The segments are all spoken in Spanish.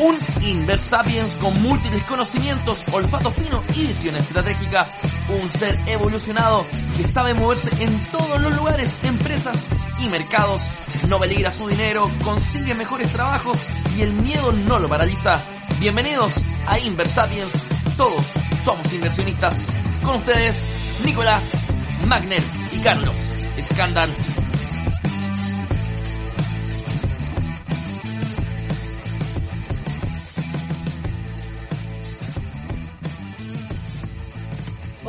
Un Inversapiens con múltiples conocimientos, olfato fino y visión estratégica. Un ser evolucionado que sabe moverse en todos los lugares, empresas y mercados. No peligra su dinero, consigue mejores trabajos y el miedo no lo paraliza. Bienvenidos a Inversapiens. Todos somos inversionistas. Con ustedes, Nicolás, Magner y Carlos Escandal.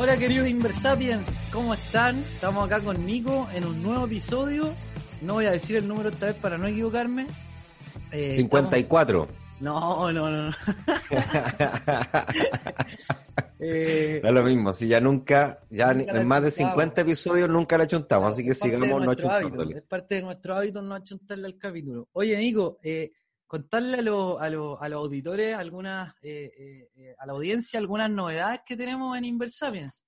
Hola queridos Inversapiens, ¿cómo están? Estamos acá con Nico en un nuevo episodio. No voy a decir el número esta vez para no equivocarme. Eh, 54. estamos- No, no, no. no. Eh, No es lo mismo, si ya nunca, ya Nunca en más de chuntamos. 50 episodios nunca la chuntamos, así que sigamos no nuestro hábito, chuntándole. Es parte de nuestro hábito no achuntarle al capítulo. Oye, Nico, eh, contarle a, los- a, a los auditores, algunas, eh, eh, eh, a la audiencia, algunas novedades que tenemos en Inversapiens.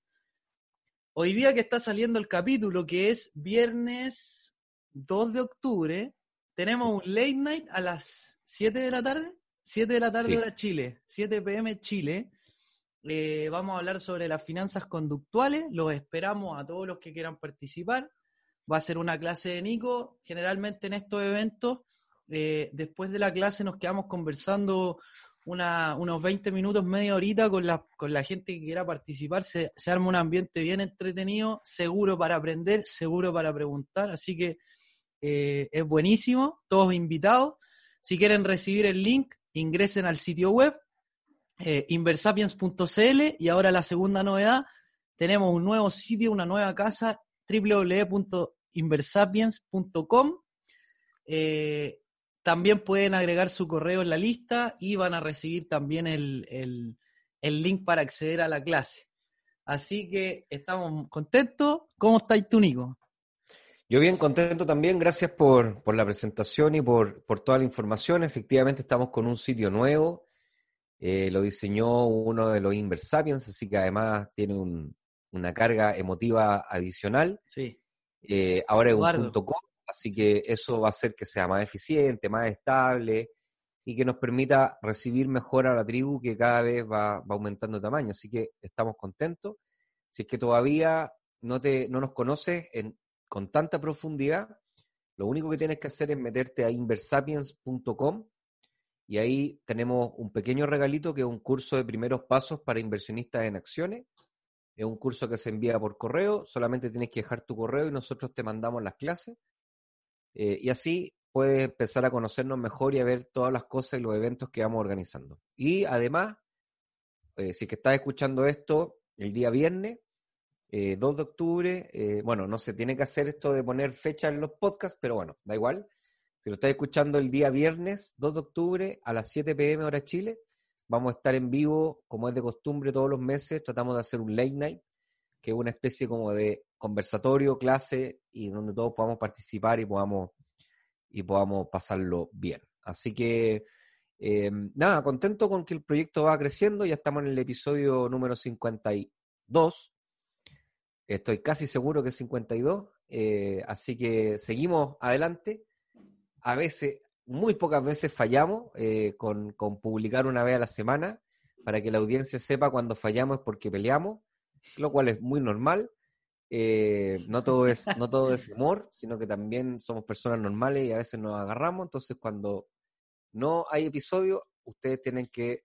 Hoy día que está saliendo el capítulo, que es viernes 2 de octubre, tenemos un late night a las 7 de la tarde. 7 de la tarde Sí. hora Chile, 7 pm Chile. Eh, vamos a hablar sobre las finanzas conductuales. Los esperamos a todos los que quieran participar. Va a ser una clase de Nico. Generalmente en estos eventos, eh, después de la clase nos quedamos conversando unos 20 minutos, media horita con la, gente que quiera participar. Se, arma un ambiente bien entretenido, seguro para aprender, seguro para preguntar. Así que eh, es buenísimo. Todos invitados. Si quieren recibir el link, ingresen al sitio web eh, inversapiens.cl y ahora la segunda novedad, tenemos un nuevo sitio, una nueva casa, www.inversapiens.com. también pueden agregar su correo en la lista y van a recibir también el, el- el link para acceder a la clase. Así que estamos contentos. ¿Cómo estáis tú, Nico? Yo bien contento también, gracias por, por la presentación y por, por toda la información. Efectivamente estamos con un sitio nuevo, eh, lo diseñó uno de los Inversapiens, así que además tiene un- una carga emotiva adicional. Sí. Eh, ahora es un punto com, así que eso va a hacer que sea más eficiente, más estable y que nos permita recibir mejor a la tribu que cada vez va, va aumentando de tamaño. Así que estamos contentos. Si es que todavía no, te, no nos conoces en- con tanta profundidad, lo único que tienes que hacer es meterte a inversapiens.com y ahí tenemos un pequeño regalito que es un curso de primeros pasos para inversionistas en acciones. Es un curso que se envía por correo, solamente tienes que dejar tu correo y nosotros te mandamos las clases. Eh, y así puedes empezar a conocernos mejor y a ver todas las cosas y los eventos que vamos organizando. Y además, eh, si que estás escuchando esto el día viernes, eh, 2 de octubre, eh, bueno, no se tiene que hacer esto de poner fecha en los podcasts, pero bueno, da igual. Si lo estás escuchando el día viernes 2 de octubre a las 7 pm hora Chile, vamos a estar en vivo, como es de costumbre todos los meses, tratamos de hacer un late night, que es una especie como de conversatorio, clase, y donde todos podamos participar y podamos, y podamos pasarlo bien. Así que, eh, nada, contento con que el proyecto va creciendo, ya estamos en el episodio número 52, estoy casi seguro que es 52, eh, así que seguimos adelante. A veces, muy pocas veces fallamos eh, con, con publicar una vez a la semana para que la audiencia sepa cuando fallamos es porque peleamos, lo cual es muy normal. Eh, no, todo es, no todo es humor, sino que también somos personas normales y a veces nos agarramos. Entonces, cuando no hay episodio, ustedes tienen que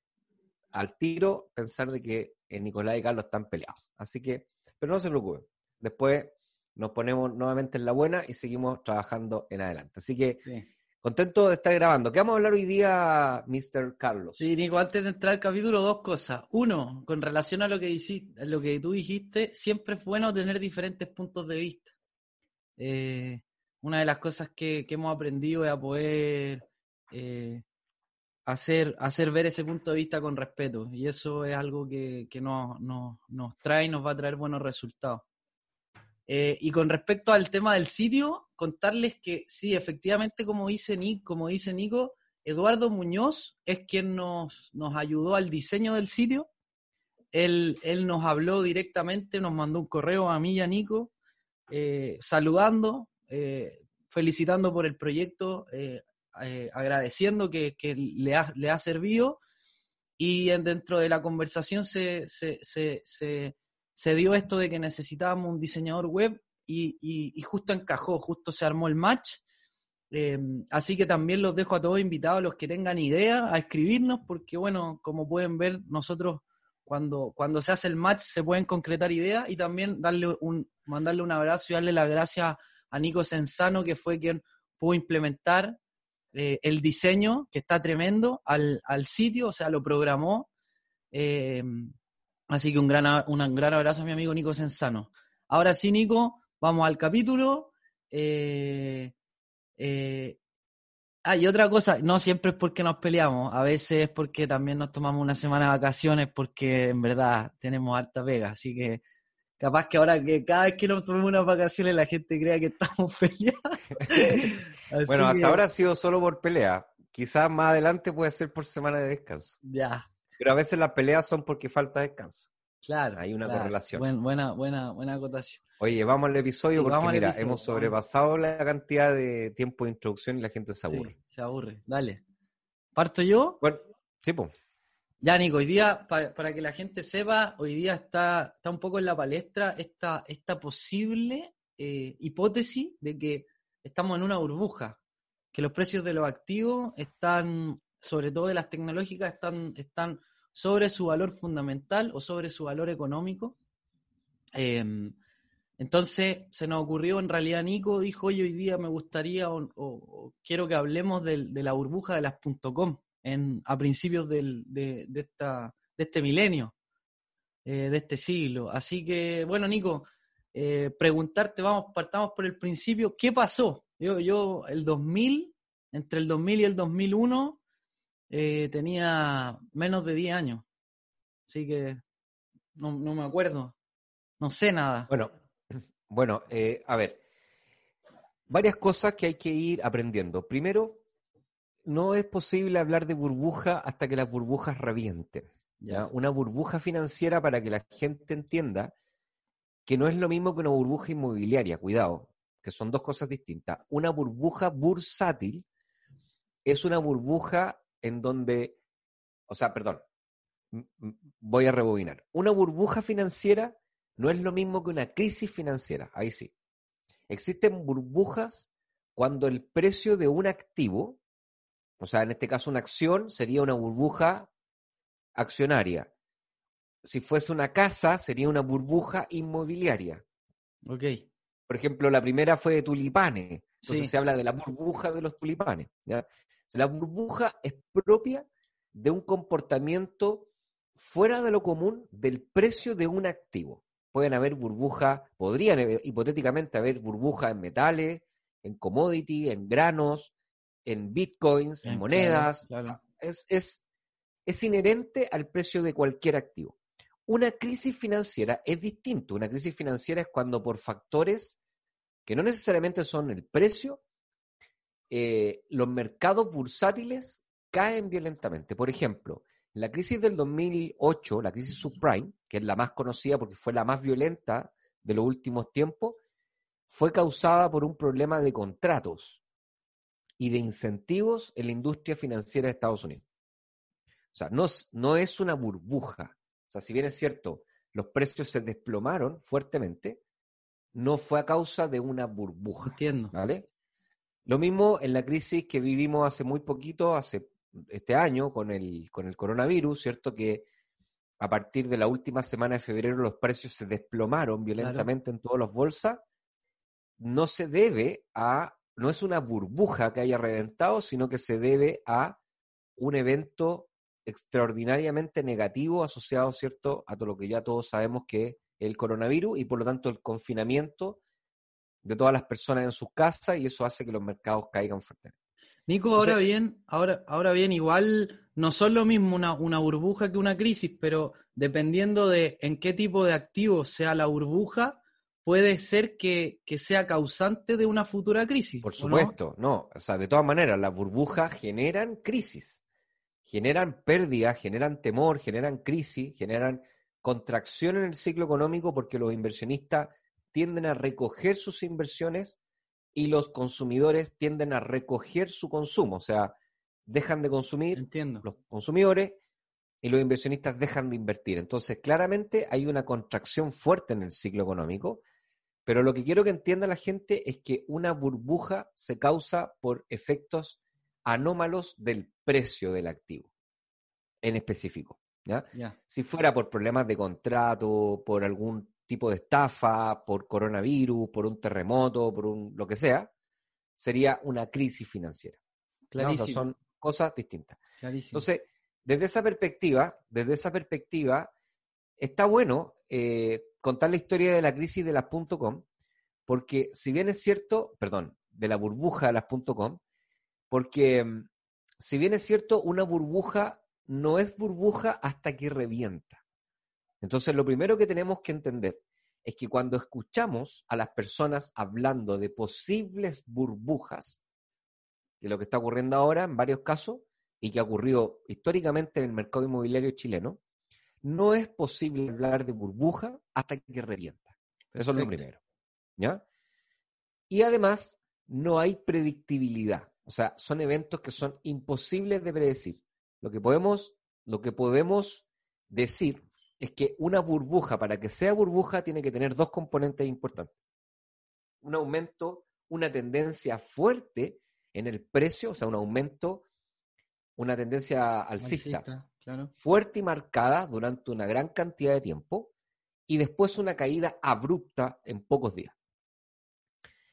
al tiro pensar de que eh, Nicolás y Carlos están peleados. Así que, pero no se preocupen. Después nos ponemos nuevamente en la buena y seguimos trabajando en adelante. Así que Sí. Contento de estar grabando. ¿Qué vamos a hablar hoy día, Mr. Carlos? Sí, Nico, antes de entrar al capítulo, dos cosas. Uno, con relación a lo que, hiciste, lo que tú dijiste, siempre es bueno tener diferentes puntos de vista. Eh, una de las cosas que, hemos aprendido es a poder eh, hacer, hacer ver ese punto de vista con respeto. Y eso es algo que, nos trae y nos va a traer buenos resultados. Eh, y con respecto al tema del sitio, contarles que sí, efectivamente, como dice, Nick, como dice Nico, Eduardo Muñoz es quien nos, nos ayudó al diseño del sitio. Él, él, nos habló directamente, nos mandó un correo a mí y a Nico, eh, saludando, eh, felicitando por el proyecto, agradeciendo que, que le, ha, le, ha, servido. Y en, dentro de la conversación se, se, dio esto de que necesitábamos un diseñador web y, y, justo encajó, justo se armó el match. Eh, así que también los dejo a todos invitados, los que tengan idea, a escribirnos, porque bueno, como pueden ver, nosotros cuando, cuando se hace el match se pueden concretar ideas y también darle un, mandarle un abrazo y darle las gracias a Nico Sensano, que fue quien pudo implementar eh, el diseño, que está tremendo, al, al, sitio, o sea, lo programó. Eh, así que un gran, un gran abrazo a mi amigo Nico Sensano. Ahora sí, Nico, vamos al capítulo. Eh, eh, ah, y otra cosa, no siempre es porque nos peleamos, a veces es porque también nos tomamos una semana de vacaciones porque en verdad tenemos harta pega, así que capaz que ahora que cada vez que nos tomemos unas vacaciones la gente crea que estamos peleando. bueno, hasta ahora ha sido solo por pelea, quizás más adelante puede ser por semana de descanso. Ya. Pero a veces las peleas son porque falta descanso. Claro. Hay una claro. correlación. Buen, buena, buena, buena acotación. Oye, vamos al episodio Sí, porque mira, episodio, hemos sobrepasado la cantidad de tiempo de introducción y la gente se aburre. Sí, se aburre. Dale. ¿Parto yo? Bueno, sí, pues. Ya, Nico, hoy día, para, para, que la gente sepa, hoy día está, está un poco en la palestra esta, esta posible eh, hipótesis de que estamos en una burbuja, que los precios de los activos están, sobre todo de las tecnológicas, están, están sobre su valor fundamental o sobre su valor económico. Eh, entonces se nos ocurrió, en realidad Nico dijo, oye, hoy día me gustaría o, quiero que hablemos de, de, la burbuja de las .com en, a principios del, de, de, esta, de este milenio, eh, de este siglo. Así que, bueno, Nico, eh, preguntarte, vamos, partamos por el principio, ¿qué pasó? Yo, yo el 2000, entre el 2000 y el 2001, eh, tenía menos de 10 años. Así que no, no me acuerdo. No sé nada. Bueno, bueno, eh, a ver, varias cosas que hay que ir aprendiendo. Primero, no es posible hablar de burbuja hasta que las burbujas revienten. ¿ya? Una burbuja financiera para que la gente entienda que no es lo mismo que una burbuja inmobiliaria, cuidado, que son dos cosas distintas. Una burbuja bursátil es una burbuja en donde, o sea, perdón, voy a rebobinar. Una burbuja financiera no es lo mismo que una crisis financiera, ahí sí. Existen burbujas cuando el precio de un activo, o sea, en este caso una acción, sería una burbuja accionaria. Si fuese una casa, sería una burbuja inmobiliaria. Ok. Por ejemplo, la primera fue de tulipanes. Entonces Sí. se habla de la burbuja de los tulipanes. ¿ya? La burbuja es propia de un comportamiento fuera de lo común del precio de un activo. Pueden haber burbujas, podrían hipotéticamente haber burbujas en metales, en commodity, en granos, en bitcoins, en monedas. claro, claro. Es, es, es inherente al precio de cualquier activo. Una crisis financiera es distinto. Una crisis financiera es cuando por factores que no necesariamente son el precio, eh, los mercados bursátiles caen violentamente. Por ejemplo, la crisis del 2008, la crisis subprime, que es la más conocida porque fue la más violenta de los últimos tiempos, fue causada por un problema de contratos y de incentivos en la industria financiera de Estados Unidos. O sea, no, es- no es una burbuja. O sea, si bien es cierto, los precios se desplomaron fuertemente, no fue a causa de una burbuja. Entiendo. ¿Vale? Lo mismo en la crisis que vivimos hace muy poquito, hace este año, con el, con el coronavirus, ¿cierto? Que a partir de la última semana de febrero los precios se desplomaron violentamente en todas las bolsas. No se debe a, no es una burbuja que haya reventado, sino que se debe a un evento extraordinariamente negativo asociado, ¿cierto?, a todo lo que ya todos sabemos que es el coronavirus y por lo tanto el confinamiento de todas las personas en sus casas y eso hace que los mercados caigan fuertemente. Nico, Entonces- ahora bien, ahora, ahora bien, igual no son lo mismo una, una burbuja que una crisis, pero dependiendo de en qué tipo de activo sea la burbuja, puede ser que, que sea causante de una futura crisis. Por ¿o no? supuesto, no? O sea, de todas maneras, las burbujas generan crisis, generan pérdidas, generan temor, generan crisis, generan contracción en el ciclo económico porque los inversionistas tienden a recoger sus inversiones y los consumidores tienden a recoger su consumo. O sea, dejan de consumir Entiendo. los consumidores y los inversionistas dejan de invertir. Entonces, claramente hay una contracción fuerte en el ciclo económico, pero lo que quiero que entienda la gente es que una burbuja se causa por efectos anómalos del precio del activo, en específico. ¿ya? Ya. Si fuera por problemas de contrato, por algún tipo de estafa, por coronavirus, por un terremoto, por un lo que sea, sería una crisis financiera. ¿no? O sea, Clarísimo. son cosas distintas. clarísimo. Entonces, desde esa perspectiva, desde esa perspectiva, está bueno eh, contar la historia de la crisis de las .com, porque si bien es cierto, perdón, de la burbuja de las .com, porque mm, si bien es cierto, una burbuja no es burbuja hasta que revienta. Entonces, lo primero que tenemos que entender es que cuando escuchamos a las personas hablando de posibles burbujas, de lo que está ocurriendo ahora en varios casos, y que ha ocurrido históricamente en el mercado inmobiliario chileno, no es posible hablar de burbuja hasta que revienta. Eso es lo primero. ¿Ya? Y además, no hay predictibilidad. O sea, son eventos que son imposibles de predecir. Lo que podemos, lo que podemos decir es que una burbuja, para que sea burbuja, tiene que tener dos componentes importantes. Un aumento, una tendencia fuerte en el precio, o sea, un aumento, una tendencia alcista Alcista, claro. fuerte y marcada durante una gran cantidad de tiempo y después una caída abrupta en pocos días.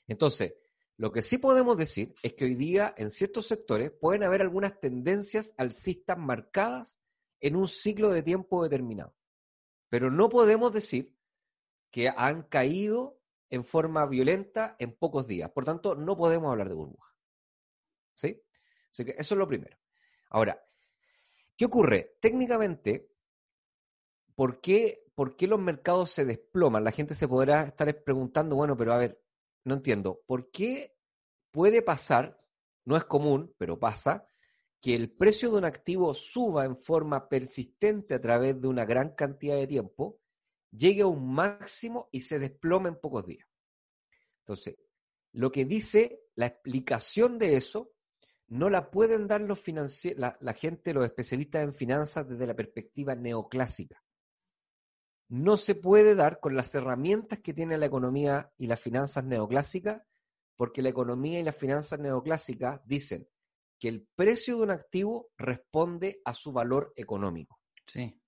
Entonces, lo que sí podemos decir es que hoy día en ciertos sectores pueden haber algunas tendencias alcistas marcadas en un ciclo de tiempo determinado. Pero no podemos decir que han caído en forma violenta en pocos días. Por tanto, no podemos hablar de burbuja. ¿Sí? Así que eso es lo primero. Ahora, ¿qué ocurre? Técnicamente, ¿por qué, ¿por qué los mercados se desploman? La gente se podrá estar preguntando, bueno, pero a ver, no entiendo, ¿por qué puede pasar, no es común, pero pasa, que el precio de un activo suba en forma persistente a través de una gran cantidad de tiempo, llegue a un máximo y se desplome en pocos días? Entonces, lo que dice la explicación de eso no la pueden dar los la, la gente, los especialistas en finanzas desde la perspectiva neoclásica. No se puede dar con las herramientas que tiene la economía y las finanzas neoclásicas, porque la economía y las finanzas neoclásicas dicen que el precio de un activo responde a su valor económico. Sí.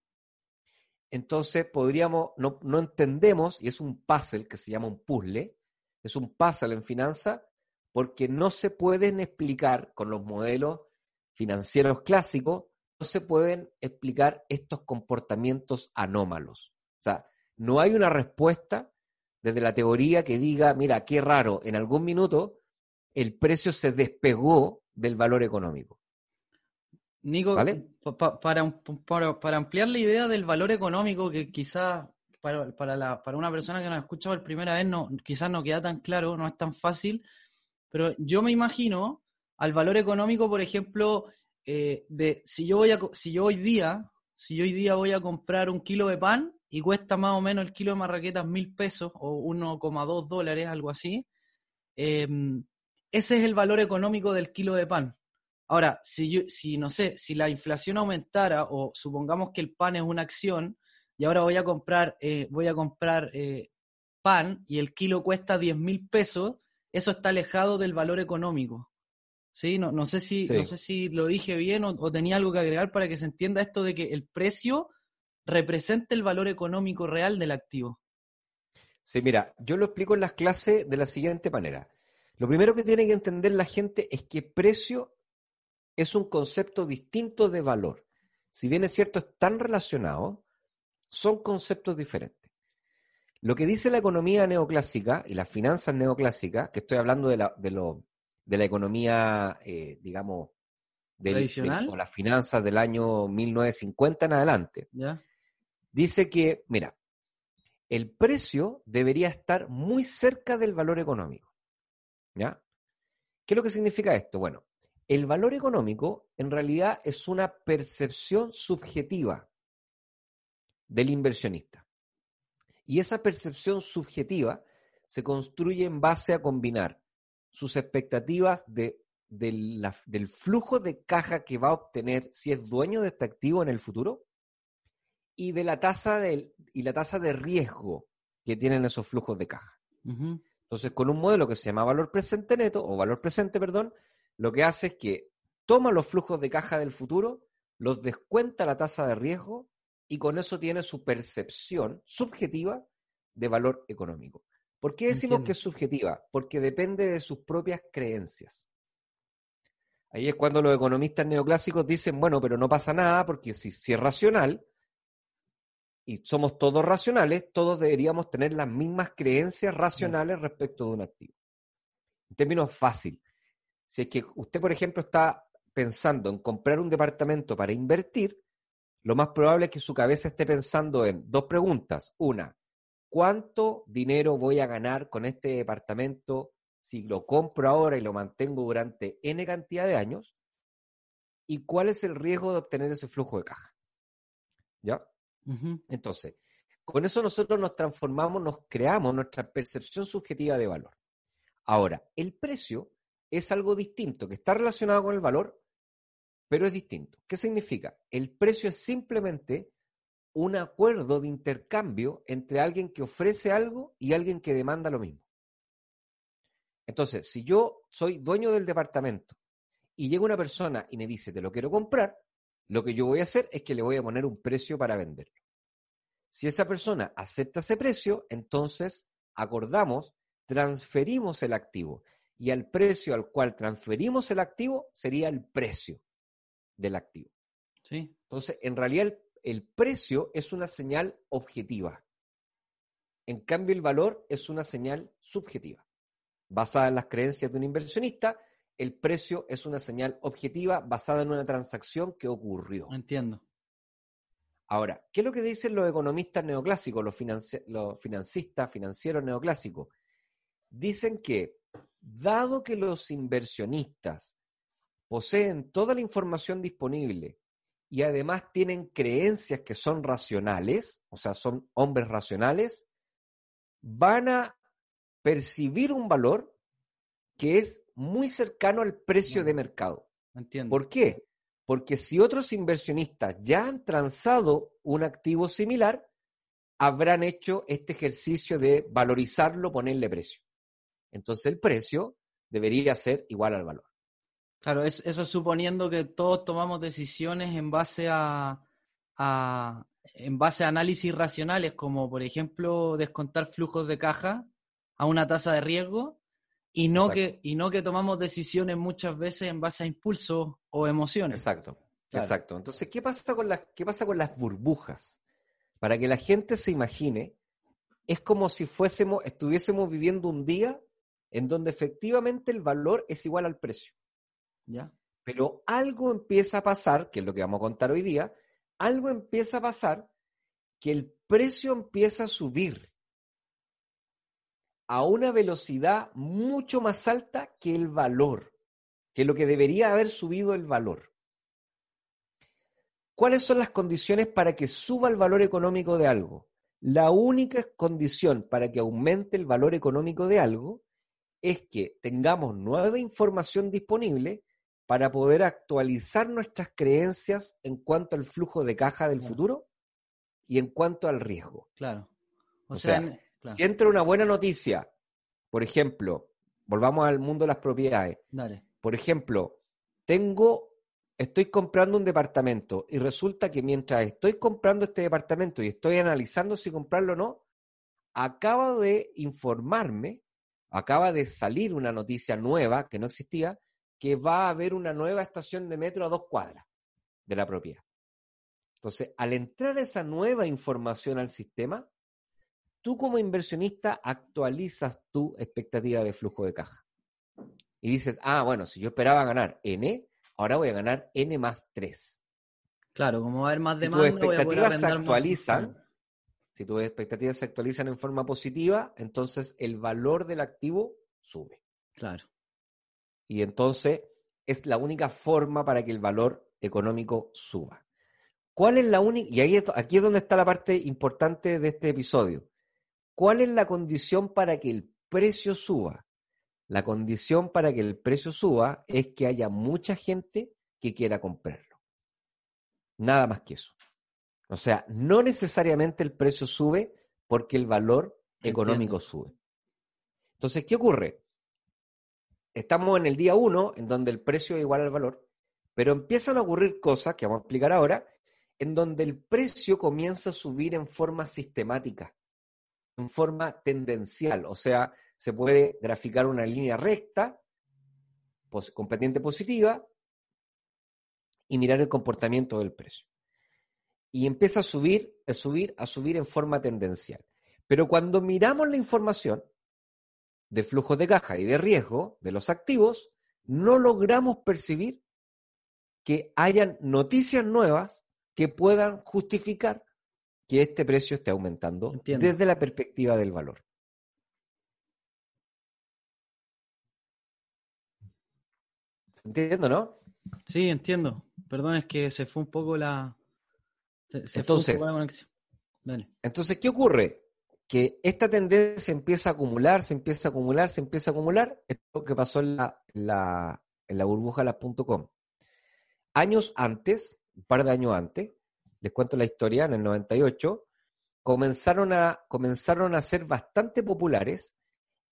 Entonces podríamos, no, no entendemos, y es un puzzle que se llama un puzzle, es un puzzle en finanzas, porque no se pueden explicar con los modelos financieros clásicos, no se pueden explicar estos comportamientos anómalos. O sea, no hay una respuesta desde la teoría que diga, mira, qué raro, en algún minuto el precio se despegó del valor económico. Nico, ¿Vale? pa- pa- para, para, para ampliar la idea del valor económico, que quizás para, para, la, para una persona que nos escucha por primera vez no, quizás no queda tan claro, no es tan fácil, pero yo me imagino al valor económico, por ejemplo, eh, de si yo voy a si yo hoy día, si yo hoy día voy a comprar un kilo de pan y cuesta más o menos el kilo de marraquetas mil pesos o 1,2 dólares, algo así, eh, ese es el valor económico del kilo de pan. Ahora, si yo, si no sé, si la inflación aumentara o supongamos que el pan es una acción y ahora voy a comprar, eh, voy a comprar eh, pan y el kilo cuesta 10 mil pesos, eso está alejado del valor económico. ¿Sí? No, no, sé, si, Sí. no sé si lo dije bien o, o tenía algo que agregar para que se entienda esto de que el precio representa el valor económico real del activo. Sí, mira, yo lo explico en las clases de la siguiente manera. Lo primero que tiene que entender la gente es que precio es un concepto distinto de valor. Si bien es cierto, están relacionados, son conceptos diferentes. Lo que dice la economía neoclásica y las finanzas neoclásicas, que estoy hablando de la, de lo, de la economía, eh, digamos, del- ¿Tradicional? de- o las finanzas del año 1950 en adelante, ¿Ya? dice que, mira, el precio debería estar muy cerca del valor económico. ¿Qué es lo que significa esto? Bueno, el valor económico en realidad es una percepción subjetiva del inversionista. Y esa percepción subjetiva se construye en base a combinar sus expectativas de, del flujo de caja que va a obtener si es dueño de este activo en el futuro y de la tasa de, y la tasa de riesgo que tienen esos flujos de caja. Entonces, con un modelo que se llama valor presente neto, o valor presente, perdón, lo que hace es que toma los flujos de caja del futuro, los descuenta la tasa de riesgo y con eso tiene su percepción subjetiva de valor económico. ¿Por qué decimos que es subjetiva? Porque depende de sus propias creencias. Ahí es cuando los economistas neoclásicos dicen, bueno, pero no pasa nada porque si, si es racional y somos todos racionales, todos deberíamos tener las mismas creencias racionales respecto de un activo. En términos fácil, si es que usted, por ejemplo, está pensando en comprar un departamento para invertir, lo más probable es que su cabeza esté pensando en dos preguntas. Una, ¿cuánto dinero voy a ganar con este departamento si lo compro ahora y lo mantengo durante N cantidad de años? ¿Y cuál es el riesgo de obtener ese flujo de caja? ¿Ya? Entonces, con eso nosotros nos transformamos, nos creamos nuestra percepción subjetiva de valor. Ahora, el precio es algo distinto, que está relacionado con el valor, pero es distinto. ¿Qué significa? El precio es simplemente un acuerdo de intercambio entre alguien que ofrece algo y alguien que demanda lo mismo. Entonces, si yo soy dueño del departamento y llega una persona y me dice, te lo quiero comprar, lo que yo voy a hacer es que le voy a poner un precio para venderlo. Si esa persona acepta ese precio, entonces acordamos, transferimos el activo y al precio al cual transferimos el activo sería el precio del activo. Sí. Entonces, en realidad el, el precio es una señal objetiva. En cambio, el valor es una señal subjetiva. Basada en las creencias de un inversionista, el precio es una señal objetiva basada en una transacción que ocurrió. Entiendo. Ahora, ¿qué es lo que dicen los economistas neoclásicos, los, los financistas financieros neoclásicos? Dicen que, dado que los inversionistas poseen toda la información disponible y además tienen creencias que son racionales, o sea, son hombres racionales, van a percibir un valor que es muy cercano al precio de mercado. Entiendo. ¿Por qué? Porque si otros inversionistas ya han transado un activo similar, habrán hecho este ejercicio de valorizarlo, ponerle precio. Entonces el precio debería ser igual al valor. Claro, eso suponiendo que todos tomamos decisiones en base a, en base a análisis racionales, como por ejemplo descontar flujos de caja a una tasa de riesgo, y no, que, y no que tomamos decisiones muchas veces en base a impulsos o emociones. Exacto, exacto. Entonces, ¿qué pasa, con las, ¿qué pasa con las burbujas? Para que la gente se imagine, es como si fuésemos, estuviésemos viviendo un día en donde efectivamente el valor es igual al precio. ¿Ya? Pero algo empieza a pasar, que es lo que vamos a contar hoy día, algo empieza a pasar que el precio empieza a subir a una velocidad mucho más alta que el valor, que lo que debería haber subido el valor. ¿Cuáles son las condiciones para que suba el valor económico de algo? La única condición para que aumente el valor económico de algo es que tengamos nueva información disponible para poder actualizar nuestras creencias en cuanto al flujo de caja del futuro y en cuanto al riesgo. Claro. O, sea, si entra una buena noticia, por ejemplo, volvamos al mundo de las propiedades. Dale. Por ejemplo, tengo, estoy comprando un departamento y resulta que mientras estoy comprando este departamento y estoy analizando si comprarlo o no, acabo de informarme, acaba de salir una noticia nueva que no existía, que va a haber una nueva estación de metro a dos cuadras de la propiedad. Entonces, al entrar esa nueva información al sistema, tú como inversionista actualizas tu expectativa de flujo de caja. Y dices, ah, bueno, si yo esperaba ganar N, ahora voy a ganar N más 3. Claro, como va a haber más demanda, tus expectativas se actualizan. Si tus expectativas se actualizan en forma positiva, entonces el valor del activo sube. Claro. Y entonces es la única forma para que el valor económico suba. ¿Cuál es la única? Y ahí aquí es donde está la parte importante de este episodio. ¿Cuál es la condición para que el precio suba? La condición para que el precio suba es que haya mucha gente que quiera comprarlo. Nada más que eso. O sea, no necesariamente el precio sube porque el valor económico sube. Entonces, ¿qué ocurre? Estamos en el día uno, en donde el precio es igual al valor, pero empiezan a ocurrir cosas que vamos a explicar ahora, en donde el precio comienza a subir en forma sistemática, en forma tendencial. O sea, se puede graficar una línea recta, con pendiente positiva, y mirar el comportamiento del precio y empieza a subir, a subir, a subir en forma tendencial. Pero cuando miramos la información de flujo de caja y de riesgo de los activos, no logramos percibir que hayan noticias nuevas que puedan justificar que este precio esté aumentando desde la perspectiva del valor. Entiendo, ¿no? Sí, entiendo. Perdón, es que se fue un poco la, entonces, entonces, ¿qué ocurre? Que esta tendencia se empieza a acumular, se empieza a acumular, se empieza a acumular. Esto es lo que pasó en la, la, en la burbuja las.com. Años antes, un par de años antes, les cuento la historia, en el 98, comenzaron a, comenzaron a ser bastante populares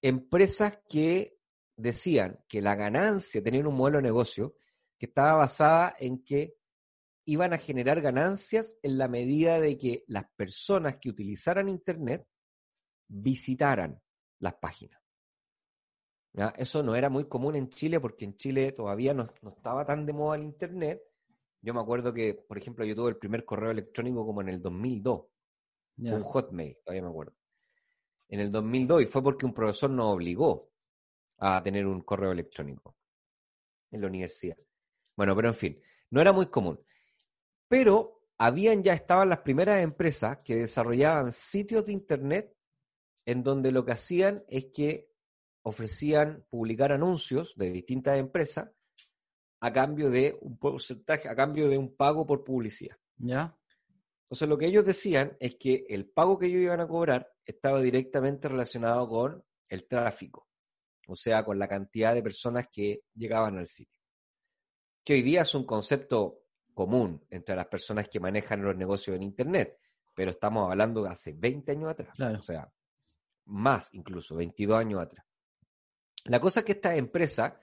empresas que decían que la ganancia, tenían un modelo de negocio que estaba basada en que iban a generar ganancias en la medida de que las personas que utilizaran Internet visitaran las páginas. Eso no era muy común en Chile porque en Chile todavía no, estaba tan de moda el Internet. Yo me acuerdo que, por ejemplo, yo tuve el primer correo electrónico como en el 2002. Fue un Hotmail, todavía me acuerdo. En el 2002 y fue porque un profesor nos obligó a tener un correo electrónico en la universidad. Bueno, pero en fin, no era muy común. Pero habían ya estaban las primeras empresas que desarrollaban sitios de internet en donde lo que hacían es que ofrecían publicar anuncios de distintas empresas a cambio de un porcentaje, a cambio de un pago por publicidad. ¿Ya? Entonces lo que ellos decían es que el pago que ellos iban a cobrar estaba directamente relacionado con el tráfico, o sea, con la cantidad de personas que llegaban al sitio. Que hoy día es un concepto común entre las personas que manejan los negocios en Internet, pero estamos hablando de hace 20 años atrás, o sea, más incluso, 22 años atrás. La cosa es que estas empresas,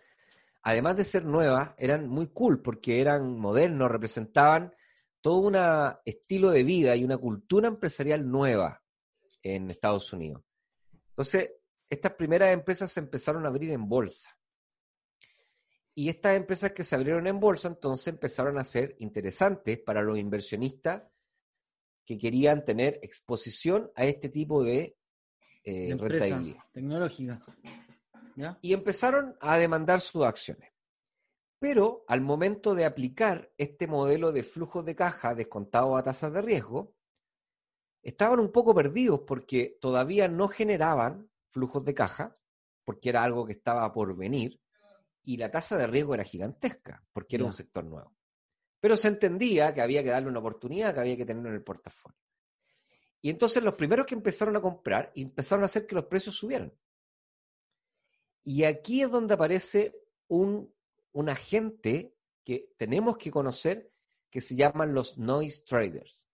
además de ser nuevas, eran muy cool porque eran modernos, representaban todo un estilo de vida y una cultura empresarial nueva en Estados Unidos. Entonces, estas primeras empresas se empezaron a abrir en bolsa. Y estas empresas que se abrieron en bolsa entonces empezaron a ser interesantes para los inversionistas que querían tener exposición a este tipo de, eh, rentabilidad. Tecnológica. Y empezaron a demandar sus acciones. Pero al momento de aplicar este modelo de flujo de caja descontado a tasas de riesgo, estaban un poco perdidos porque todavía no generaban flujos de caja, porque era algo que estaba por venir, y la tasa de riesgo era gigantesca, porque era un sector nuevo. Pero se entendía que había que darle una oportunidad, que había que tenerlo en el portafolio. Y entonces los primeros que empezaron a comprar empezaron a hacer que los precios subieran. Y aquí es donde aparece un, un agente que tenemos que conocer que se llaman los noise traders.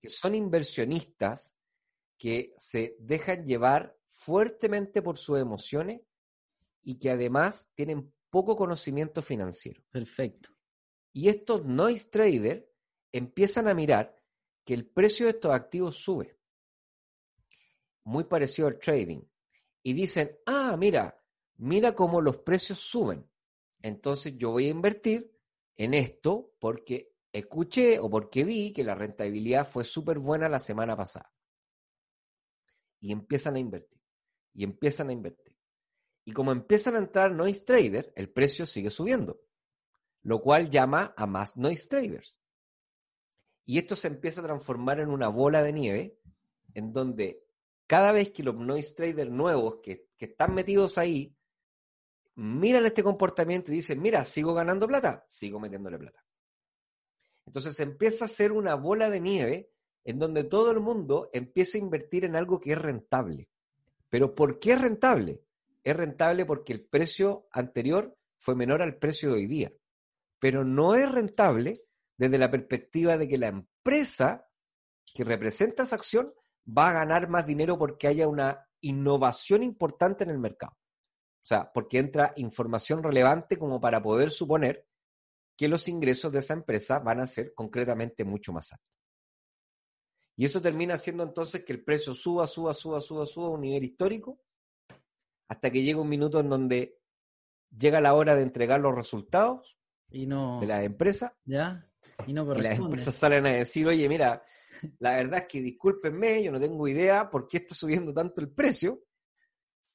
Que son inversionistas que se dejan llevar fuertemente por sus emociones y que además tienen poco conocimiento financiero. Perfecto. Y estos noise traders empiezan a mirar que el precio de estos activos sube. Muy parecido al trading. Y dicen, ah, mira, mira cómo los precios suben. Entonces yo voy a invertir en esto porque escuché o porque vi que la rentabilidad fue súper buena la semana pasada. Y empiezan a invertir. Y empiezan a invertir. Y como empiezan a entrar noise traders, el precio sigue subiendo, lo cual llama a más noise traders. Y esto se empieza a transformar en una bola de nieve en donde cada vez que los noise traders nuevos que, que están metidos ahí miran este comportamiento y dicen, mira, sigo ganando plata, sigo metiéndole plata. Entonces empieza a ser una bola de nieve en donde todo el mundo empieza a invertir en algo que es rentable. Pero ¿por qué es rentable? Es rentable porque el precio anterior fue menor al precio de hoy día. Pero no es rentable desde la perspectiva de que la empresa que representa esa acción va a ganar más dinero porque haya una innovación importante en el mercado. O sea, porque entra información relevante como para poder suponer que los ingresos de esa empresa van a ser concretamente mucho más altos. Y eso termina haciendo entonces que el precio suba, suba, suba, suba, suba a un nivel histórico, hasta que llega un minuto en donde llega la hora de entregar los resultados y no, de la empresa. ¿Ya? Y, no y las empresas salen a decir, oye, mira, la verdad es que discúlpenme, yo no tengo idea por qué está subiendo tanto el precio.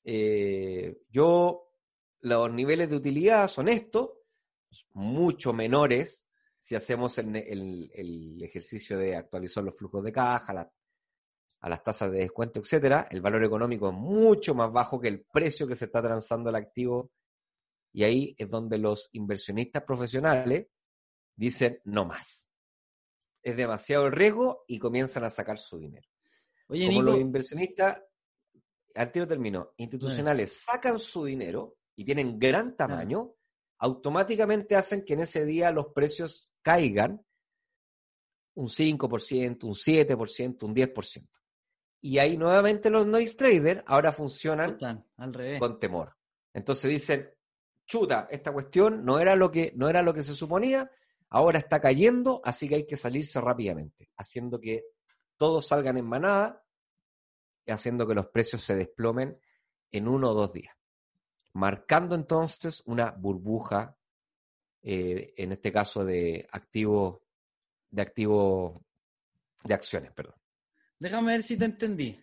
Eh, yo, los niveles de utilidad son estos, mucho menores si hacemos el, el, ejercicio de actualizar los flujos de caja, a las tasas de descuento, etcétera, el valor económico es mucho más bajo que el precio que se está transando el activo. Y ahí es donde los inversionistas profesionales dicen no más. Es demasiado el riesgo y comienzan a sacar su dinero. Como los inversionistas, al tiro termino, institucionales sacan su dinero y tienen gran tamaño, automáticamente hacen que en ese día los precios caigan un 5%, un 7%, un 10%. Y ahí nuevamente los noise traders ahora funcionan con temor. Entonces dicen, chuta, esta cuestión no era lo que no era lo que se suponía, ahora está cayendo, así que hay que salirse rápidamente, haciendo que todos salgan en manada y haciendo que los precios se desplomen en uno o dos días marcando entonces una burbuja, eh, en este caso de activo, de activo, de acciones, perdón. Déjame ver si te entendí.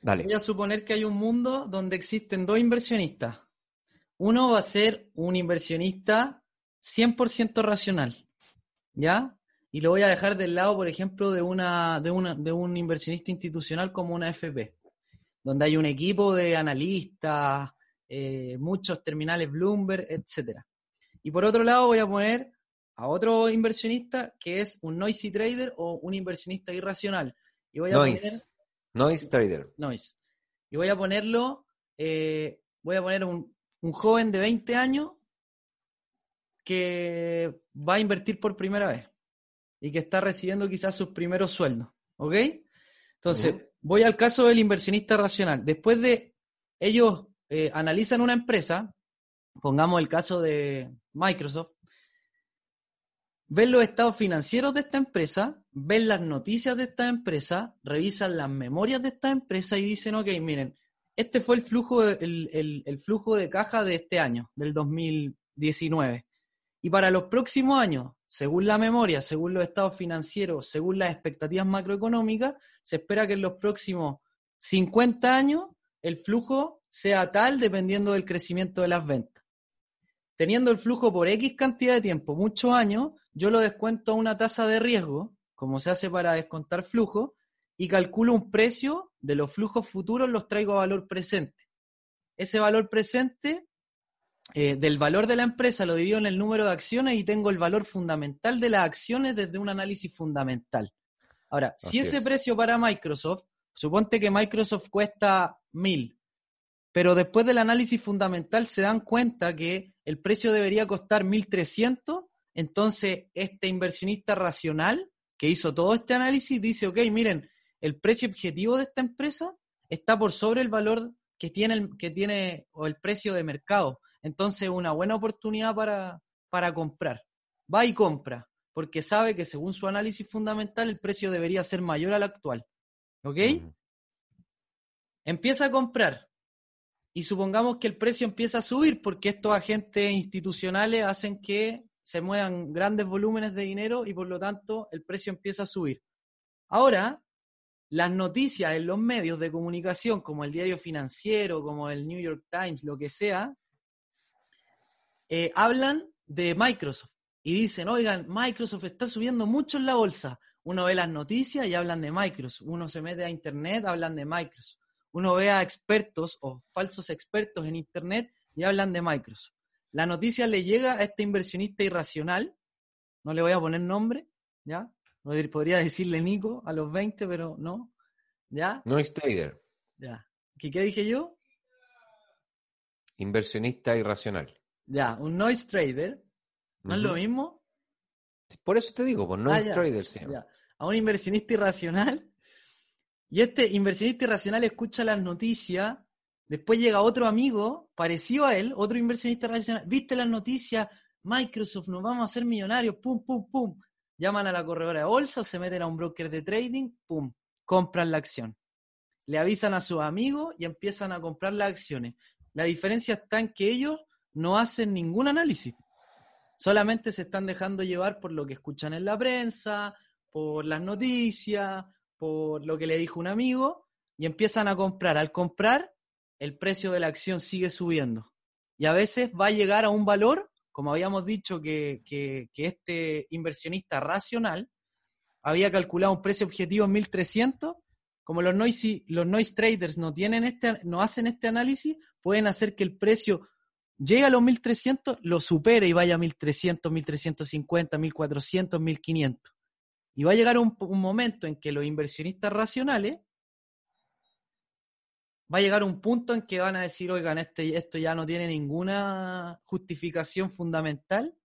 Dale. Voy a suponer que hay un mundo donde existen dos inversionistas. Uno va a ser un inversionista 100% racional, ¿ya? Y lo voy a dejar del lado, por ejemplo, de, una, de, una, de un inversionista institucional como una FP, donde hay un equipo de analistas, eh, muchos terminales Bloomberg, etcétera. Y por otro lado voy a poner a otro inversionista que es un noisy trader o un inversionista irracional. Y voy a noise. Poner, noise trader. Noise. Y voy a ponerlo, eh, voy a poner un, un joven de 20 años que va a invertir por primera vez y que está recibiendo quizás sus primeros sueldos. ¿Ok? Entonces, voy al caso del inversionista racional. Después de ellos eh, analizan una empresa, pongamos el caso de Microsoft, ven los estados financieros de esta empresa, ven las noticias de esta empresa, revisan las memorias de esta empresa y dicen, ok, miren, este fue el flujo, el, flujo de caja de este año, del 2019. Y para los próximos años, según la memoria, según los estados financieros, según las expectativas macroeconómicas, se espera que en los próximos 50 años el flujo sea tal dependiendo del crecimiento de las ventas. Teniendo el flujo por X cantidad de tiempo, muchos años, yo lo descuento a una tasa de riesgo, como se hace para descontar flujo, y calculo un precio de los flujos futuros, los traigo a valor presente. Ese valor presente eh, del valor de la empresa lo divido en el número de acciones y tengo el valor fundamental de las acciones desde un análisis fundamental. Ahora, si ese precio para Microsoft, suponte que Microsoft cuesta mil pero después del análisis fundamental se dan cuenta que el precio debería costar 1.300, entonces este inversionista racional que hizo todo este análisis dice, ok, miren, el precio objetivo de esta empresa está por sobre el valor que tiene, el, que tiene o el precio de mercado. Entonces, una buena oportunidad para, para comprar. Va y compra, porque sabe que según su análisis fundamental el precio debería ser mayor al actual. ¿Ok? Empieza a comprar y supongamos que el precio empieza a subir porque estos agentes institucionales hacen que se muevan grandes volúmenes de dinero y por lo tanto el precio empieza a subir. Ahora, las noticias en los medios de comunicación, como el diario financiero, como el New York Times, lo que sea, eh, hablan de Microsoft y dicen, oigan, Microsoft está subiendo mucho en la bolsa. Uno ve las noticias y hablan de Microsoft. Uno se mete a Internet, hablan de Microsoft. Uno ve a expertos o falsos expertos en Internet y hablan de Microsoft. La noticia le llega a este inversionista irracional, no le voy a poner nombre, ¿ya? Podría decirle Nico a los 20, pero no, ¿ya? Noise trader. Ya. ¿Qué, ¿Qué dije yo? Inversionista irracional. Ya, un noise trader. ¿No es lo mismo? Por eso te digo, pues noise Ah, trader se llama. ya. A un inversionista irracional. Y este inversionista irracional escucha las noticias. Después llega otro amigo parecido a él, otro inversionista irracional. ¿Viste las noticias? Microsoft, nos vamos a hacer millonarios. Pum, pum, pum. Llaman a la corredora de bolsa, se meten a un broker de trading. Pum. Compran la acción. Le avisan a sus amigos y empiezan a comprar las acciones. La diferencia está en que ellos no hacen ningún análisis. Solamente se están dejando llevar por lo que escuchan en la prensa, por las noticias, por lo que le dijo un amigo, y empiezan a comprar. Al comprar, el precio de la acción sigue subiendo. Y a veces va a llegar a un valor, como habíamos dicho que, que- este inversionista racional había calculado un precio objetivo en 1300, como los noisy, los noise traders no tienen este, no hacen este análisis, pueden hacer que el precio llegue a los 1300, lo supere y vaya a 1300, 1350, 1400, 1500. Y va a llegar un, un momento en que los inversionistas racionales va a llegar un punto en que van a decir, oigan, este, esto ya no tiene ninguna justificación fundamental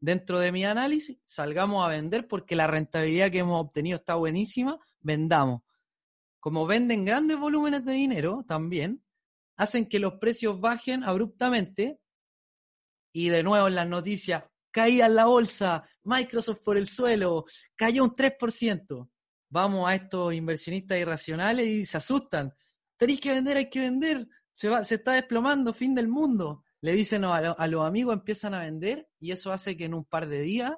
dentro de mi análisis, salgamos a vender porque la rentabilidad que hemos obtenido está buenísima, vendamos. Como venden grandes volúmenes de dinero también, hacen que los precios bajen abruptamente y de nuevo en las noticias, caía la bolsa, Microsoft por el suelo, cayó un 3%. Vamos a estos inversionistas irracionales y se asustan. Tenéis que vender, hay que vender. Se, va, se está desplomando, fin del mundo. Le dicen a, lo- los amigos, empiezan a vender y eso hace que en un par de días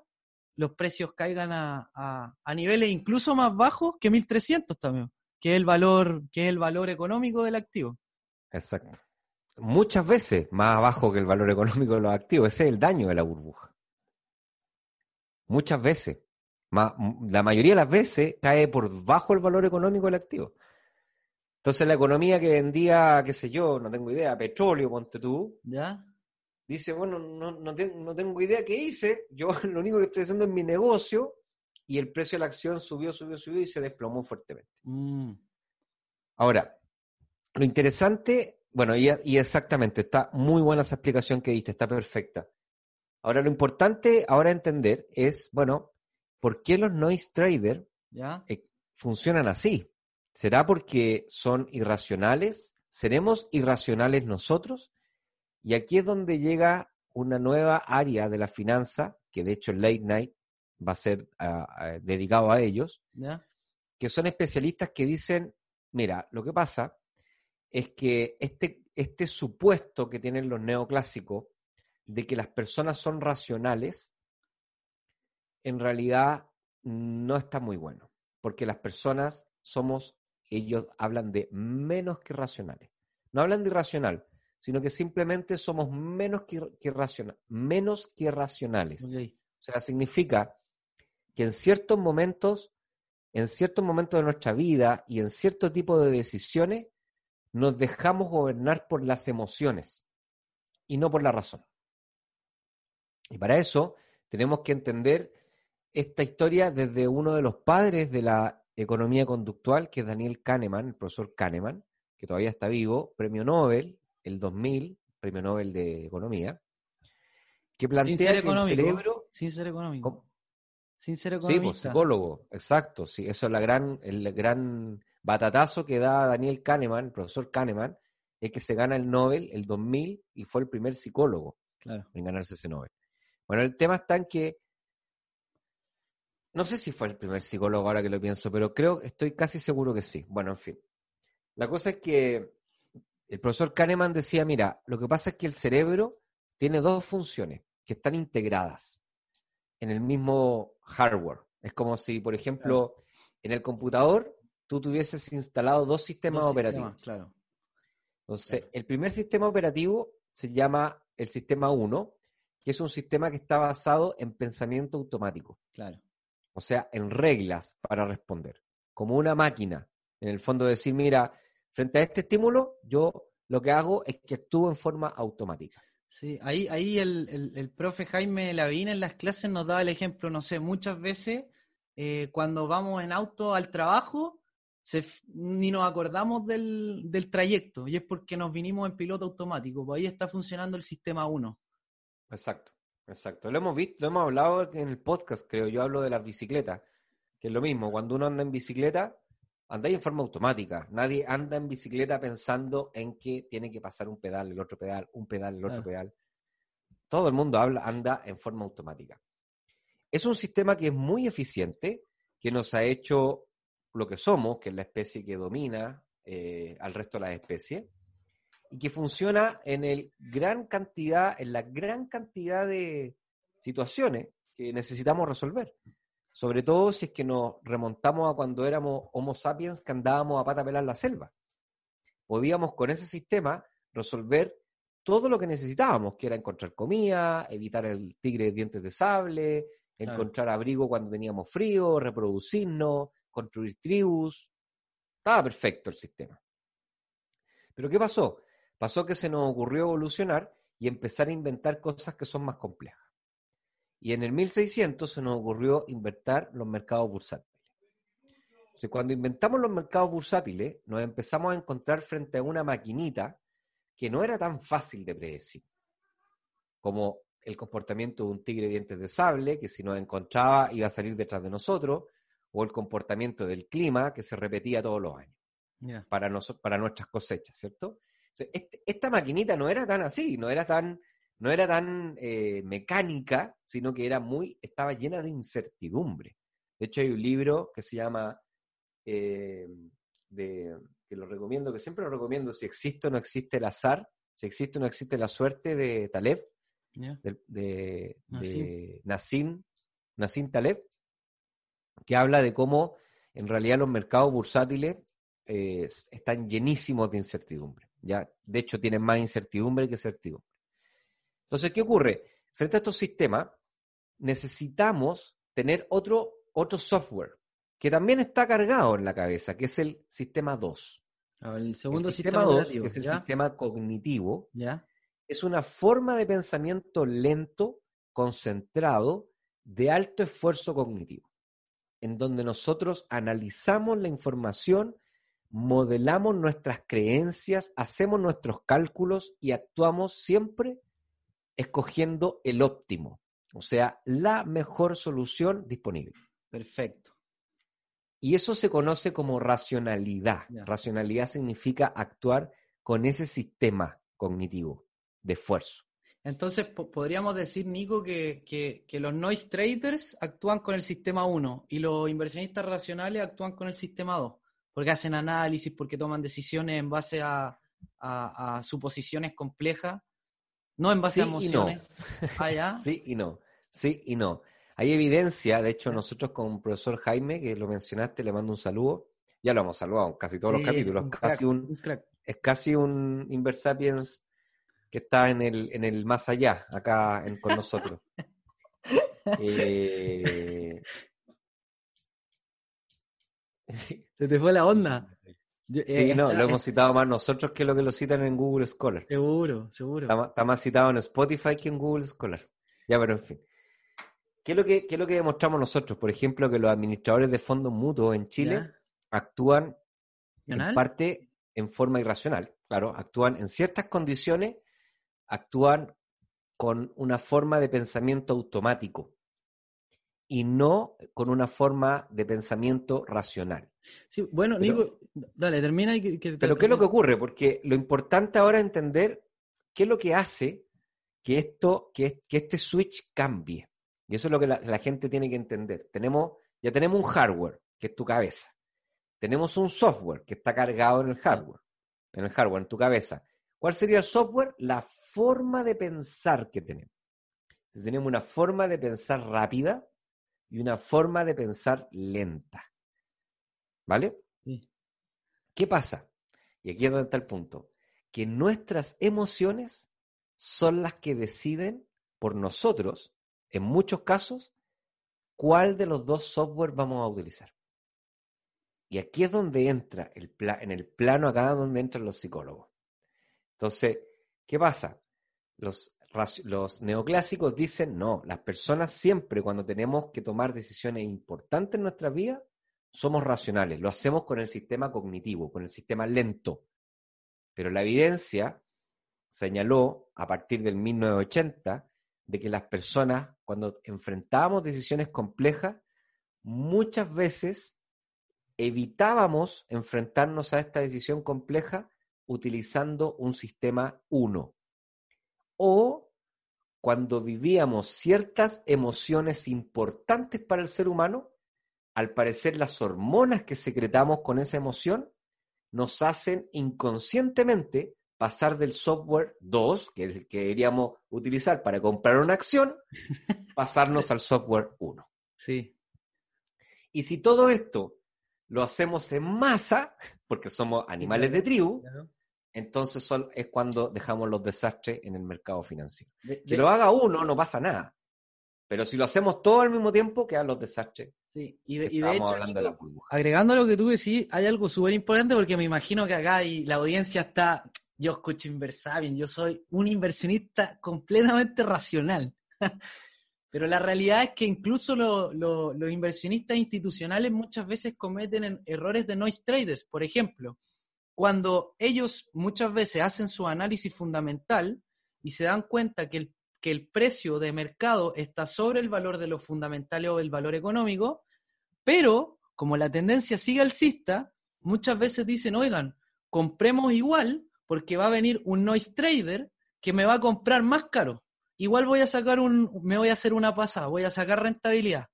los precios caigan a, niveles incluso más bajos que 1300 también, que el valor, que es el valor económico del activo. Exacto. Muchas veces más abajo que el valor económico de los activos. Ese es el daño de la burbuja. Muchas veces. La mayoría de las veces cae por bajo el valor económico del activo. Entonces la economía que vendía, qué sé yo, no tengo idea, petróleo, ponte tú, ¿Ya? dice, bueno, no, no, te- no tengo idea qué hice, yo lo único que estoy haciendo es mi negocio y el precio de la acción subió, subió, subió y se desplomó fuertemente. Mm, Ahora, lo interesante, bueno, y, y exactamente, está muy buena esa explicación que diste, está perfecta. Ahora, lo importante ahora entender es, bueno, ¿por qué los noise traders eh, funcionan así? ¿Será porque son irracionales? ¿Seremos irracionales nosotros? Y aquí es donde llega una nueva área de la finanza, que de hecho el Late Night va a ser ah, dedicado a ellos, ¿Ya? que son especialistas que dicen, mira, lo que pasa es que este, este supuesto que tienen los neoclásicos de que las personas son racionales, en realidad no está muy bueno, porque las personas somos, ellos hablan de menos que racionales. No hablan de irracional, sino que simplemente somos menos que, que raciona- menos que racionales. O sea, significa que en ciertos momentos, en ciertos momentos de nuestra vida y en cierto tipo de decisiones, nos dejamos gobernar por las emociones y no por la razón. Y para eso tenemos que entender esta historia desde uno de los padres de la economía conductual, que es Daniel Kahneman, el profesor Kahneman, que todavía está vivo, premio Nobel, el 2000, premio Nobel de Economía, que plantea que el económico. cerebro... Sin ser económico. Sin ser Sí, economista. pues psicólogo, exacto. Sí, eso es la gran, el gran batatazo que da Daniel Kahneman, el profesor Kahneman, es que se gana el Nobel el 2000 y fue el primer psicólogo Claro. en ganarse ese Nobel. Bueno, el tema está en que, no sé si fue el primer psicólogo ahora que lo pienso, pero creo, estoy casi seguro que sí. Bueno, en fin. La cosa es que el profesor Kahneman decía, mira, lo que pasa es que el cerebro tiene dos funciones que están integradas en el mismo hardware. Es como si, por ejemplo, en el computador tú tuvieses instalado dos sistemas Dos operativos. sistemas, Claro. Entonces, Claro. el primer sistema operativo se llama el sistema 1, que es un sistema que está basado en pensamiento automático. Claro. o sea, en reglas para responder, como una máquina. En el fondo decir, mira, frente a este estímulo, yo lo que hago es que actúo en forma automática. Sí, ahí, ahí el, el, profe Jaime Lavín en las clases nos da el ejemplo, no sé, muchas veces eh, cuando vamos en auto al trabajo, ni nos acordamos del, del, trayecto, y es porque nos vinimos en piloto automático, pues ahí está funcionando el sistema 1. Exacto, exacto. Lo hemos visto, lo hemos hablado en el podcast, creo, yo hablo de las bicicletas, que es lo mismo, cuando uno anda en bicicleta, anda en forma automática. Nadie anda en bicicleta pensando en que tiene que pasar un pedal, el otro pedal, un pedal, el otro pedal. Todo el mundo habla, anda en forma automática. Es un sistema que es muy eficiente, que nos ha hecho lo que somos, que es la especie que domina eh, al resto de las especies, y que funciona en el gran cantidad, en la gran cantidad de situaciones que necesitamos resolver. Sobre todo si es que nos remontamos a cuando éramos Homo sapiens que andábamos a pata pelar la selva. Podíamos con ese sistema resolver todo lo que necesitábamos, que era encontrar comida, evitar el tigre de dientes de sable, encontrar abrigo cuando teníamos frío, reproducirnos, construir tribus. Estaba perfecto el sistema. Pero ¿qué pasó? Pasó que se nos ocurrió evolucionar y empezar a inventar cosas que son más complejas. Y en el 1600 se nos ocurrió inventar los mercados bursátiles. cuando inventamos los mercados bursátiles, nos empezamos a encontrar frente a una maquinita que no era tan fácil de predecir, como el comportamiento de un tigre dientes de sable, que si nos encontraba iba a salir detrás de nosotros, o el comportamiento del clima, que se repetía todos los años para, para nuestras cosechas, ¿cierto? Este, esta maquinita no era tan así, no era tan no era tan eh, mecánica, sino que era muy, estaba llena de incertidumbre. De hecho, hay un libro que se llama, eh, de, que lo recomiendo, que siempre lo recomiendo, si existe o no existe el azar, si existe o no existe la suerte de Taleb, de, de, Nassim. Taleb, que habla de cómo en realidad los mercados bursátiles eh, están llenísimos de incertidumbre. ¿ya? De hecho, tienen más incertidumbre que certidumbre. Entonces, ¿qué ocurre? Frente a estos sistemas, necesitamos tener otro, otro software que también está cargado en la cabeza, que es el sistema 2. Ah, el segundo sistema, 2, que es el sistema cognitivo, ¿Ya? es una forma de pensamiento lento, concentrado, de alto esfuerzo cognitivo, en donde nosotros analizamos la información, modelamos nuestras creencias, hacemos nuestros cálculos y actuamos siempre escogiendo el óptimo, o sea, la mejor solución disponible. Perfecto. Y eso se conoce como racionalidad. Racionalidad significa actuar con ese sistema cognitivo de esfuerzo. Entonces, podríamos decir, Nico, que, que, los noise traders actúan con el sistema 1 y los inversionistas racionales actúan con el sistema 2, porque hacen análisis, porque toman decisiones en base a, a suposiciones complejas no en base a emociones. Ah, sí y no. Sí y no. Hay evidencia, de hecho, nosotros con el profesor Jaime, que lo mencionaste, le mando un saludo. Ya lo hemos saludado en casi todos los capítulos. casi un, es casi un Inversapiens que está en el, en el más allá, acá con nosotros. Eh, Se te fue la onda. sí, eh, no, lo hemos citado más nosotros que lo que lo citan en Google Scholar. Seguro, seguro. Está, más citado en Spotify que en Google Scholar. Ya, pero en fin. ¿Qué es, lo que, es lo que demostramos nosotros? Por ejemplo, que los administradores de fondos mutuos en Chile actúan en parte en forma irracional. Claro, actúan en ciertas condiciones, actúan con una forma de pensamiento automático y no con una forma de pensamiento racional. Sí, bueno, Nico, dale, termina y que, Pero ¿qué es lo que ocurre? Porque lo importante ahora es entender qué es lo que hace que esto, que, que este switch cambie. Y eso es lo que la, gente tiene que entender. Tenemos, ya tenemos un hardware, que es tu cabeza. Tenemos un software que está cargado en el hardware, en el hardware, en tu cabeza. ¿Cuál sería el software? La forma de pensar que tenemos. Entonces, tenemos una forma de pensar rápida, y una forma de pensar lenta. ¿Vale? ¿Qué pasa? Y aquí es donde está el punto. Que nuestras emociones son las que deciden por nosotros, en muchos casos, cuál de los dos software vamos a utilizar. Y aquí es donde entra, el en el plano acá donde entran los psicólogos. Entonces, ¿qué pasa? Los, los neoclásicos dicen, no, las personas siempre cuando tenemos que tomar decisiones importantes en nuestra vida, somos racionales, lo hacemos con el sistema cognitivo, con el sistema lento. Pero la evidencia señaló a partir del 1980 de que las personas, cuando enfrentábamos decisiones complejas, muchas veces evitábamos enfrentarnos a esta decisión compleja utilizando un sistema 1. O cuando vivíamos ciertas emociones importantes para el ser humano, al parecer las hormonas que secretamos con esa emoción nos hacen inconscientemente pasar del software 2, que es el que deberíamos utilizar para comprar una acción, pasarnos al software 1. Sí. Y si todo esto lo hacemos en masa, porque somos animales de tribu, entonces es cuando dejamos los desastres en el mercado financiero. Que lo haga uno no pasa nada. Pero si lo hacemos todo al mismo tiempo, quedan los desastres. Sí, y de, hecho, agregando lo que tú decís, hay algo súper importante porque me imagino que acá y la audiencia está, yo escucho Inversabien, yo soy un inversionista completamente racional. Pero la realidad es que incluso los inversionistas institucionales muchas veces cometen errores de noise traders. Por ejemplo, cuando ellos muchas veces hacen su análisis fundamental y se dan cuenta que el, que el precio de mercado está sobre el valor de los fundamentales o el valor económico, pero como la tendencia sigue alcista, muchas veces dicen, oigan, compremos igual porque va a venir un noise trader que me va a comprar más caro igual voy a sacar un, me voy a hacer una pasada, voy a sacar rentabilidad.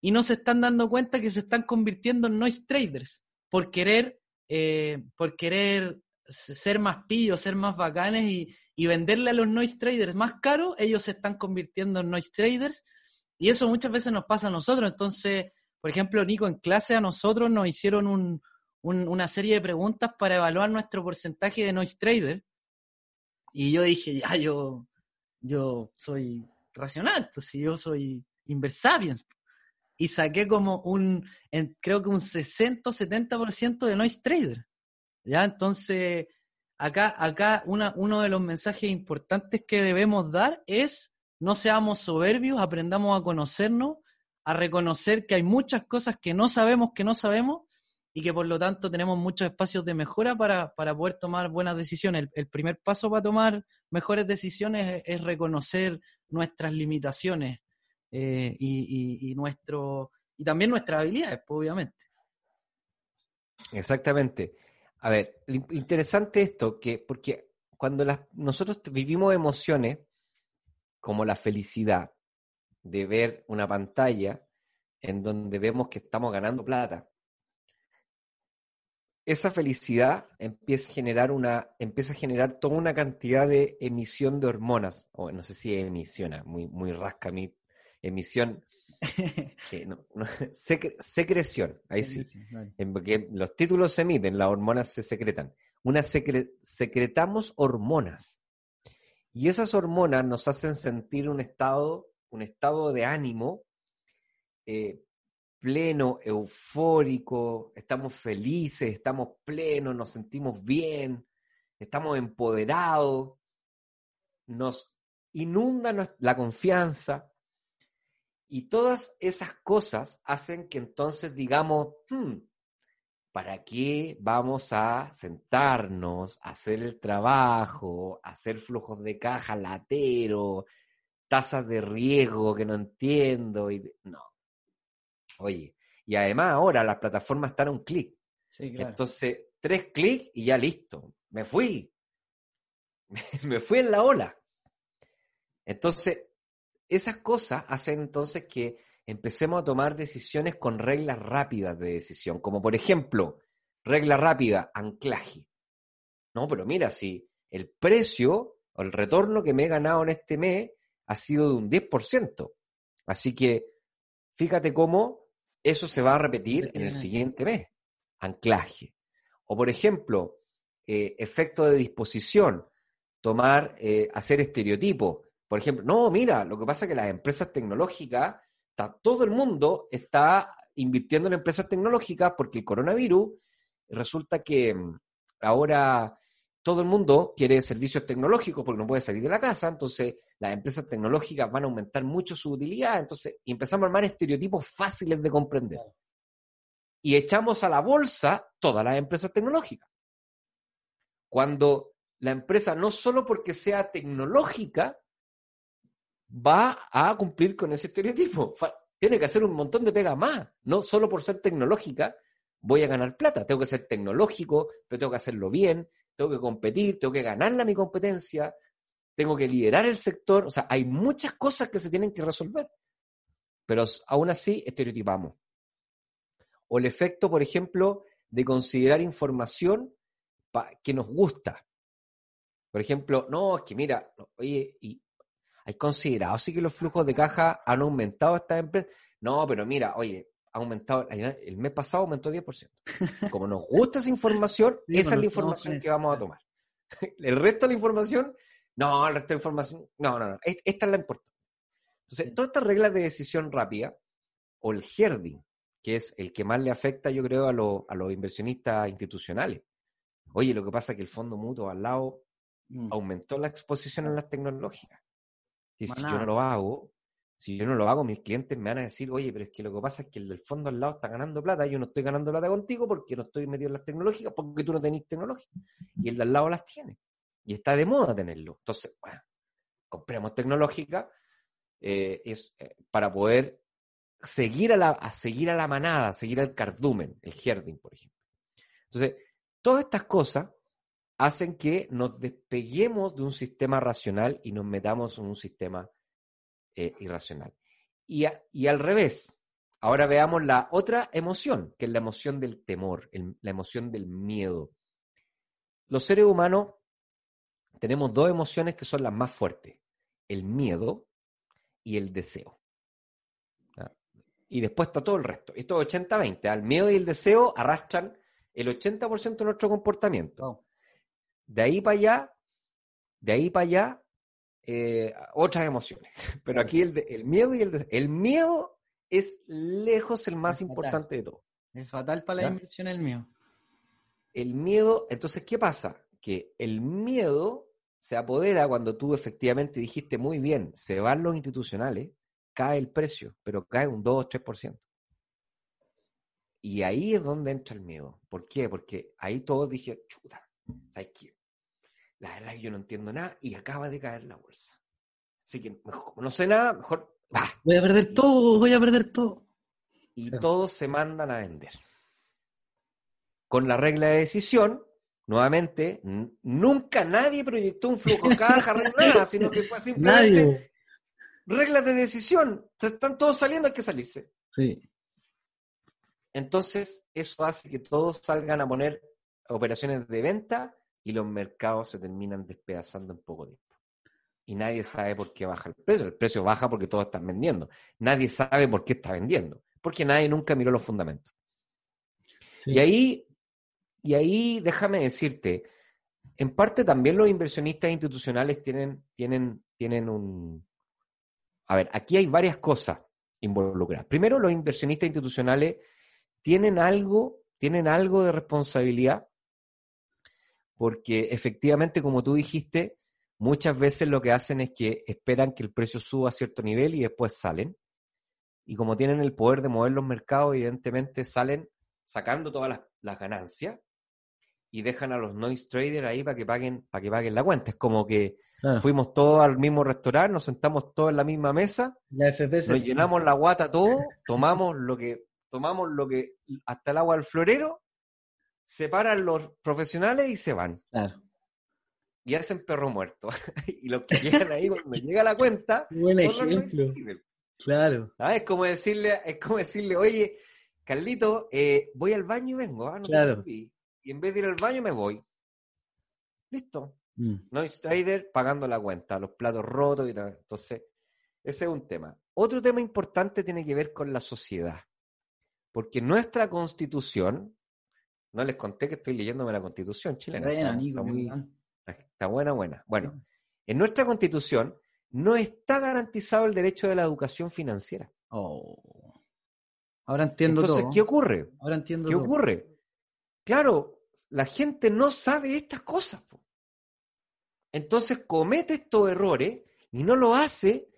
Y no se están dando cuenta que se están convirtiendo en noise traders por querer, eh, por querer ser más pillos, ser más bacanes y, venderle a los noise traders más caro, ellos se están convirtiendo en noise traders. Y eso muchas veces nos pasa a nosotros. Entonces, por ejemplo, Nico, en clase a nosotros nos hicieron un, una serie de preguntas para evaluar nuestro porcentaje de noise trader. Y yo dije, ya, yo, yo soy racional, pues si yo soy inversapiens. Y saqué como un, creo que un 60 o 70% de noise trader. ¿Ya? Entonces, acá, acá una, uno de los mensajes importantes que debemos dar es no seamos soberbios, aprendamos a conocernos, a reconocer que hay muchas cosas que no sabemos que no sabemos y que por lo tanto tenemos muchos espacios de mejora para, poder tomar buenas decisiones. El, primer paso para tomar mejores decisiones es, reconocer nuestras limitaciones eh, y, nuestro, y también nuestras habilidades, pues, obviamente. Exactamente. A ver, interesante esto, que porque cuando nosotros vivimos emociones como la felicidad de ver una pantalla en donde vemos que estamos ganando plata, esa felicidad empieza a generar una, empieza a generar toda una cantidad de emisión de hormonas, o no sé si emisiona, muy, muy rasca mi emisión, secreción, ahí sí, porque los títulos se emiten, las hormonas se secretan. Una secretamos hormonas. Y esas hormonas nos hacen sentir un estado, un estado de ánimo eh, pleno, eufórico, estamos felices, estamos plenos, nos sentimos bien, estamos empoderados, nos inunda la confianza y todas esas cosas hacen que entonces digamos, hmm, ¿para qué vamos a sentarnos, a hacer el trabajo, hacer flujos de caja latero, tasas de riesgo que no entiendo? Y, no, Oye, y además ahora las plataformas están a un clic. Entonces, tres clics y ya listo. Me fui. Me fui en la ola. Entonces, esas cosas hacen entonces que empecemos a tomar decisiones con reglas rápidas de decisión, como por ejemplo, regla rápida, anclaje. No, pero mira, si el precio o el retorno que me he ganado en este mes ha sido de un 10%. Así que fíjate cómo eso se va a repetir en el siguiente mes. Anclaje. O, por ejemplo, eh, efecto de disposición, tomar, eh, hacer estereotipos. Por ejemplo, no, mira, lo que pasa es que las empresas tecnológicas Está, todo el mundo está invirtiendo en empresas tecnológicas porque el coronavirus resulta que mm, ahora todo el mundo quiere servicios tecnológicos porque no puede salir de la casa, entonces las empresas tecnológicas van a aumentar mucho su utilidad, entonces empezamos a armar estereotipos fáciles de comprender. Y echamos a la bolsa todas las empresas tecnológicas. Cuando la empresa no solo porque sea tecnológica va a cumplir con ese estereotipo, tiene que hacer un montón de pega más, no solo por ser tecnológica voy a ganar plata, tengo que ser tecnológico, pero tengo que hacerlo bien, tengo que competir, tengo que ganarla mi competencia, tengo que liderar el sector. O sea, hay muchas cosas que se tienen que resolver. Pero aún así, estereotipamos. O el efecto, por ejemplo, de considerar información que nos gusta. Por ejemplo, no, es que mira, oye, y ¿hay considerado sí que los flujos de caja han aumentado esta empresa? No, pero mira, oye, ha aumentado, el mes pasado aumentó 10%. Como nos gusta esa información, esa es la información que vamos a tomar. El resto de la información, no, el resto de la información, no, no, no, esta es la importante. Entonces, todas estas reglas de decisión rápida, o el herding, que es el que más le afecta, yo creo, a, a los inversionistas institucionales. Oye, lo que pasa es que el fondo mutuo al lado mm. aumentó la exposición en las tecnológicas. Y si yo no lo hago, si yo no lo hago, mis clientes me van a decir, oye, pero es que lo que pasa es que el del fondo al lado está ganando plata, yo no estoy ganando plata contigo porque no estoy metido en las tecnológicas, porque tú no tenés tecnología. Y el de al lado las tiene. Y está de moda tenerlo. Entonces, bueno, compremos tecnológica eh, es, eh, para poder seguir a, la, a seguir a la manada, seguir al cardumen, el herding, por ejemplo. Entonces, todas estas cosas hacen que nos despeguemos de un sistema racional y nos metamos en un sistema eh, irracional. Y, y, al revés, ahora veamos la otra emoción, que es la emoción del temor, la emoción del miedo. Los seres humanos tenemos dos emociones que son las más fuertes, el miedo y el deseo. Y después está todo el resto. Esto es 80-20. El miedo y el deseo arrastran el 80% de nuestro comportamiento. De ahí para allá, de ahí para allá, eh, otras emociones. Pero aquí el, el miedo y el el miedo es lejos el más importante de todo. Es fatal para la inversión el miedo. El miedo, entonces, ¿qué pasa? Que el miedo se apodera cuando tú efectivamente dijiste muy bien, se van los institucionales, cae el precio, pero cae un 2 o 3%. Y ahí es donde entra el miedo. ¿Por qué? Porque ahí todos dije, chuta, ¿sabes qué? La verdad es que yo no entiendo nada y acaba de caer la bolsa. Así que, como no sé nada, mejor Voy a perder todo, voy a perder todo. Y todos se mandan a vender. Con la regla de decisión, nuevamente, nunca nadie proyectó un flujo caja, nada, sino que fue simplemente reglas de decisión. están todos saliendo, hay que salirse. Sí. Entonces, eso hace que todos salgan a poner operaciones de venta y los mercados se terminan despedazando en poco tiempo. Y nadie sabe por qué baja el precio. El precio baja porque todos están vendiendo. Nadie sabe por qué está vendiendo, porque nadie nunca miró los fundamentos. Y ahí, y ahí déjame decirte, en parte también los inversionistas institucionales tienen, tienen, tienen un... A ver, aquí hay varias cosas involucradas. Primero, los inversionistas institucionales tienen algo, tienen algo de responsabilidad porque efectivamente, como tú dijiste, muchas veces lo que hacen es que esperan que el precio suba a cierto nivel y después salen. Y como tienen el poder de mover los mercados, evidentemente salen sacando todas las, ganancias y dejan a los noise traders ahí para que paguen, para que paguen la cuenta. Es como que fuimos todos al mismo restaurante, nos sentamos todos en la misma mesa, nos llenamos la guata todo, tomamos lo que, tomamos lo que, hasta el agua del florero, separan los profesionales y se van. Claro. Y hacen perro muerto. y los que llegan ahí cuando llega la cuenta. Buen ejemplo. Claro. Ah, es como decirle, es como decirle, oye, Carlito, eh, voy al baño y vengo. Ah, claro. Y en vez de ir al baño me voy. Listo. Mm. Noise Trader pagando la cuenta, los platos rotos y tal. Entonces, ese es un tema. Otro tema importante tiene que ver con la sociedad. Porque nuestra constitución, no les conté que estoy leyéndome la constitución chilena. está, buena, buena. Bueno, en nuestra constitución no está garantizado el derecho de la educación financiera. Oh. Ahora entiendo Entonces, ¿qué ocurre? Ahora entiendo ¿Qué ocurre? Claro, la gente no sabe estas cosas. Entonces comete estos errores y no lo hace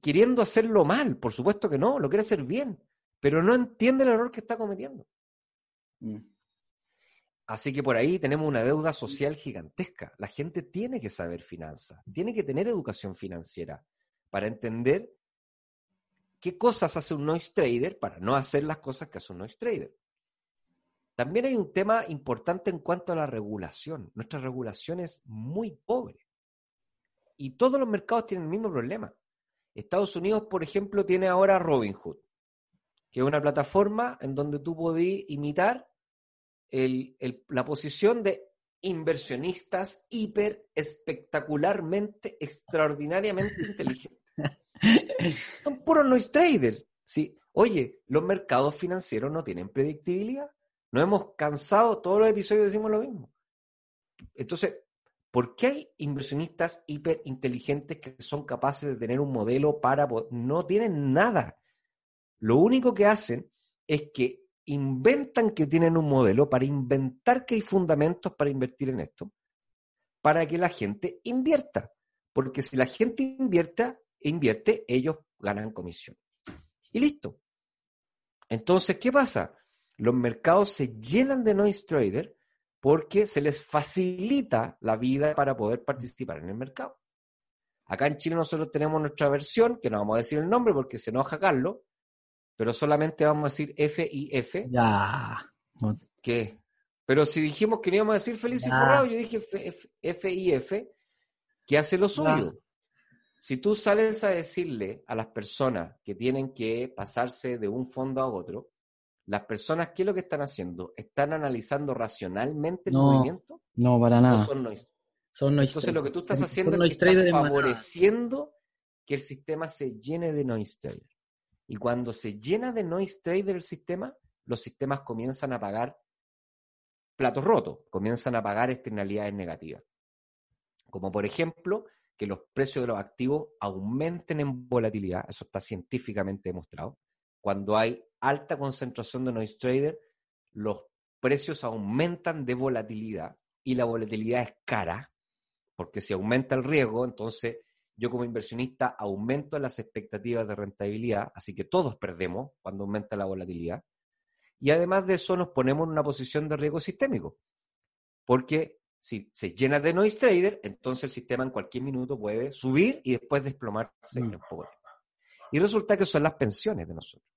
queriendo hacerlo mal. Por supuesto que no, lo quiere hacer bien, pero no entiende el error que está cometiendo. Mm. Así que por ahí tenemos una deuda social gigantesca. La gente tiene que saber finanzas, tiene que tener educación financiera para entender qué cosas hace un noise trader para no hacer las cosas que hace un noise trader. También hay un tema importante en cuanto a la regulación. Nuestra regulación es muy pobre. Y todos los mercados tienen el mismo problema. Estados Unidos, por ejemplo, tiene ahora Robinhood, que es una plataforma en donde tú podés imitar la posición de inversionistas hiper espectacularmente, extraordinariamente inteligentes. Son puros noise traders. ¿sí? Oye, los mercados financieros no tienen predictibilidad. Nos hemos cansado, todos los episodios decimos lo mismo. Entonces, ¿por qué hay inversionistas hiper inteligentes que son capaces de tener un modelo para... No tienen nada. Lo único que hacen es que inventan que tienen un modelo para inventar que hay fundamentos para invertir en esto, para que la gente invierta. Porque si la gente invierta, invierte, ellos ganan comisión. Y listo. Entonces, ¿qué pasa? los mercados se llenan de noise trader porque se les facilita la vida para poder participar en el mercado. Acá en Chile nosotros tenemos nuestra versión, que no vamos a decir el nombre porque se enoja Carlos, pero solamente vamos a decir FIF. Ya. ¿Qué? Pero si dijimos que no íbamos a decir feliz y forrado, yo dije FIF, que hace lo suyo. Si tú sales a decirle a las personas que tienen que pasarse de un fondo a otro, las personas, ¿qué es lo que están haciendo? ¿Están analizando racionalmente el movimiento? No, para nada. son noise? Entonces lo que tú estás haciendo es que estás favoreciendo que el sistema se llene de noise trader. Y cuando se llena de noise trader el sistema, los sistemas comienzan a pagar platos rotos, comienzan a pagar externalidades negativas. Como por ejemplo, que los precios de los activos aumenten en volatilidad, eso está científicamente demostrado. Cuando hay alta concentración de noise trader, los precios aumentan de volatilidad y la volatilidad es cara, porque si aumenta el riesgo, entonces yo como inversionista aumento las expectativas de rentabilidad, así que todos perdemos cuando aumenta la volatilidad. Y además de eso nos ponemos en una posición de riesgo sistémico, porque si se llena de noise trader, entonces el sistema en cualquier minuto puede subir y después desplomarse mm. en poco Y resulta que son las pensiones de nosotros.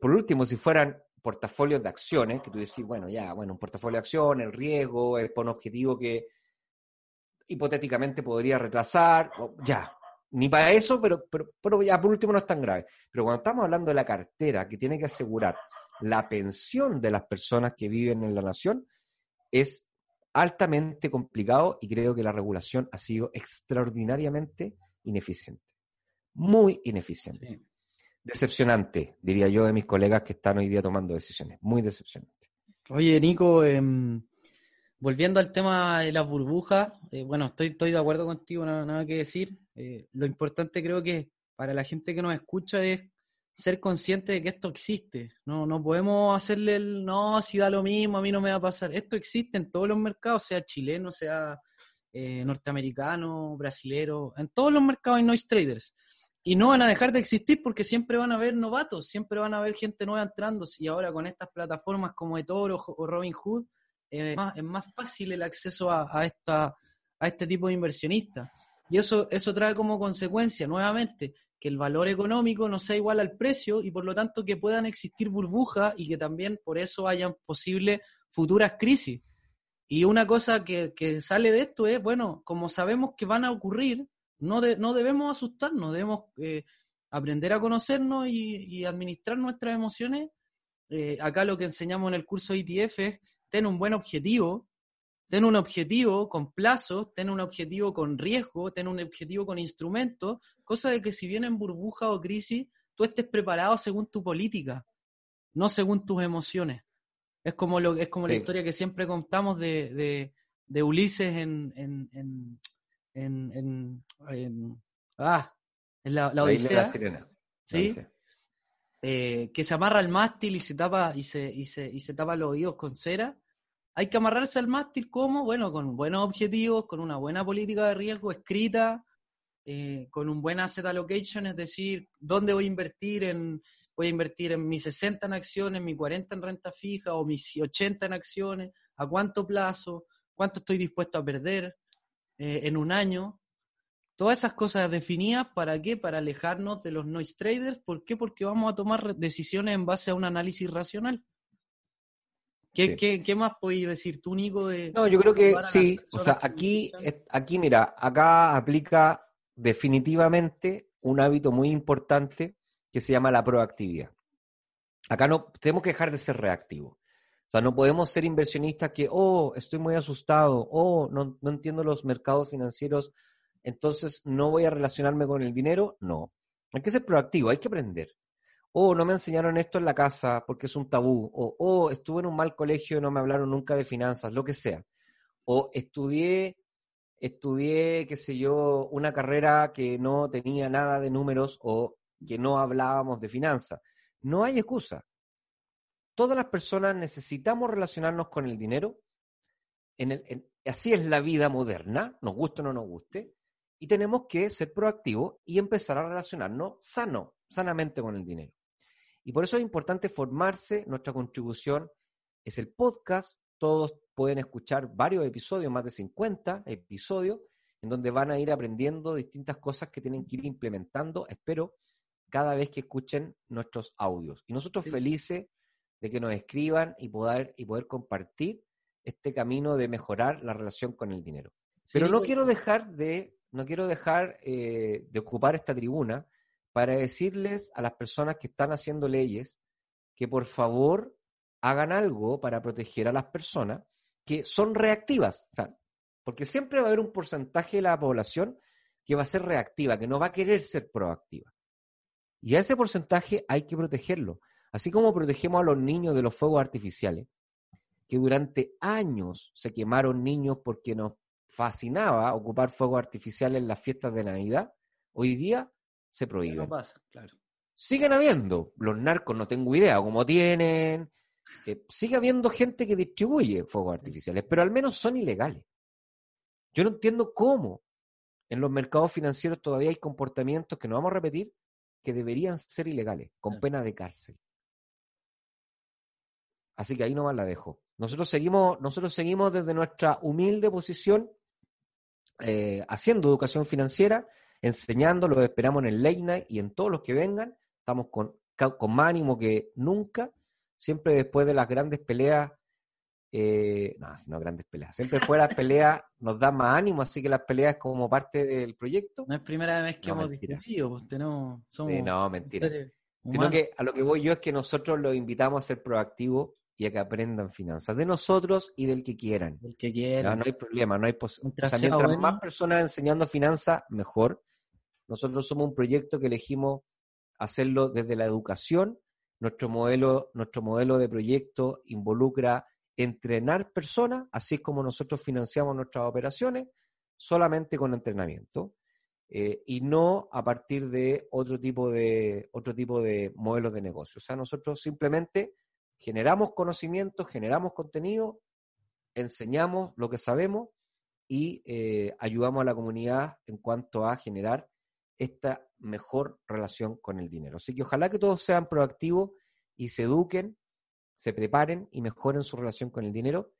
Por último, si fueran portafolios de acciones, que tú decís, bueno, ya, bueno, un portafolio de acciones, el riesgo, es por un objetivo que hipotéticamente podría retrasar, ya, ni para eso, pero, pero, pero, ya por último no es tan grave. Pero cuando estamos hablando de la cartera que tiene que asegurar la pensión de las personas que viven en la nación, es altamente complicado y creo que la regulación ha sido extraordinariamente ineficiente. Muy ineficiente decepcionante, diría yo, de mis colegas que están hoy día tomando decisiones. Muy decepcionante. Oye, Nico, em, volviendo al tema de las burbujas, eh, bueno, estoy, de acuerdo contigo, nada, nada que decir. Eh, lo importante creo que para la gente que nos escucha es ser consciente de que esto existe. No, no podemos hacerle el, no, si da lo mismo, a mí no me va a pasar. Esto existe en todos los mercados, sea chileno, sea eh, norteamericano, brasilero, en todos los mercados hay noise traders y no van a dejar de existir porque siempre van a haber novatos, siempre van a haber gente nueva entrando. Y ahora con estas plataformas como eToro o Robinhood, eh, es, más, fácil el acceso a, esta, a este tipo de inversionistas. Y eso, eso trae como consecuencia, nuevamente, que el valor económico no sea igual al precio y por lo tanto que puedan existir burbujas y que también por eso hayan posibles futuras crisis. Y una cosa que, que sale de esto es, bueno, como sabemos que van a ocurrir, no, no debemos asustarnos, debemos eh, aprender a conocernos y, administrar nuestras emociones. Eh, acá lo que enseñamos en el curso ITF es tener un buen objetivo, tener un objetivo con plazos, tener un objetivo con riesgo, tener un objetivo con instrumentos, cosa de que si vienen burbuja o crisis, tú estés preparado según tu política, no según tus emociones. Es como, lo, es como la historia que siempre contamos de, de, Ulises en, en, en, en, ah, en la, la Odisea. ¿sí? Eh, que se amarra al mástil y se tapa y se, y se, y se tapa los oídos con cera. Hay que amarrarse al mástil como, bueno, con buenos objetivos, con una buena política de riesgo escrita, eh, con un buen asset allocation, es decir, dónde voy a invertir en, voy a invertir en mis 60 en acciones, mis 40 en renta fija o mis 80 en acciones, a cuánto plazo, cuánto estoy dispuesto a perder eh, en un año. Todas esas cosas definidas, ¿para qué? Para alejarnos de los noise traders. ¿Por qué? Porque vamos a tomar decisiones en base a un análisis racional. ¿Qué, qué, más podéis decir tú, Nico? De, no, yo creo que sí. O sea, aquí, aquí, mira, acá aplica definitivamente un hábito muy importante que se llama la proactividad. Acá no tenemos que dejar de ser reactivos. O sea, no podemos ser inversionistas que, oh, estoy muy asustado, oh, no, no entiendo los mercados financieros entonces no voy a relacionarme con el dinero. No. Hay que ser proactivo, hay que aprender. O no me enseñaron esto en la casa porque es un tabú. O oh, estuve en un mal colegio y no me hablaron nunca de finanzas, lo que sea. O estudié, estudié, qué sé yo, una carrera que no tenía nada de números o que no hablábamos de finanzas. No hay excusa. Todas las personas necesitamos relacionarnos con el dinero. Así es la vida moderna, nos guste o no nos guste. Y tenemos que ser proactivos y empezar a relacionarnos sano, sanamente con el dinero. Y por eso es importante formarse. Nuestra contribución es el podcast. Todos pueden escuchar varios episodios, más de 50 episodios, en donde van a ir aprendiendo distintas cosas que tienen que ir implementando, espero, cada vez que escuchen nuestros audios. Y nosotros felices de que nos escriban y poder, y poder compartir este camino de mejorar la relación con el dinero. Pero no quiero dejar de no quiero dejar eh, de ocupar esta tribuna para decirles a las personas que están haciendo leyes que por favor hagan algo para proteger a las personas que son reactivas. porque siempre va a haber un porcentaje de la población que va a ser reactiva, que no va a querer ser proactiva. Y a ese porcentaje hay que protegerlo. Así como protegemos a los niños de los fuegos artificiales, que durante años se quemaron niños porque nos fascinaba ocupar fuegos artificiales en las fiestas de Navidad, hoy día se prohíbe. No pasa, claro. Siguen habiendo, los narcos no tengo idea cómo tienen, eh, sigue habiendo gente que distribuye fuegos artificiales, pero al menos son ilegales. Yo no entiendo cómo en los mercados financieros todavía hay comportamientos que no vamos a repetir que deberían ser ilegales, con pena de cárcel. Así que ahí nomás la dejo. Nosotros seguimos, nosotros seguimos desde nuestra humilde posición eh, haciendo educación financiera, enseñando, lo esperamos en el late night y en todos los que vengan. Estamos con, con más ánimo que nunca, siempre después de las grandes peleas, eh, no, no grandes peleas, siempre después de las peleas nos da más ánimo, así que las peleas como parte del proyecto. No es primera vez que hemos discutido, pues tenemos, somos no, mentira. Sino que a lo que voy yo es que nosotros los invitamos a ser proactivos y a que aprendan finanzas de nosotros y del que quieran. El que quieran. No, hay problema, no hay mientras más personas enseñando finanzas, mejor. Nosotros somos un proyecto que elegimos hacerlo desde la educación. Nuestro modelo, nuestro modelo de proyecto involucra entrenar personas, así es como nosotros financiamos nuestras operaciones, solamente con entrenamiento. Eh, y no a partir de otro tipo de otro tipo de modelos de negocio. O sea, nosotros simplemente generamos conocimiento, generamos contenido, enseñamos lo que sabemos y eh, ayudamos a la comunidad en cuanto a generar esta mejor relación con el dinero. Así que ojalá que todos sean proactivos y se eduquen, se preparen y mejoren su relación con el dinero.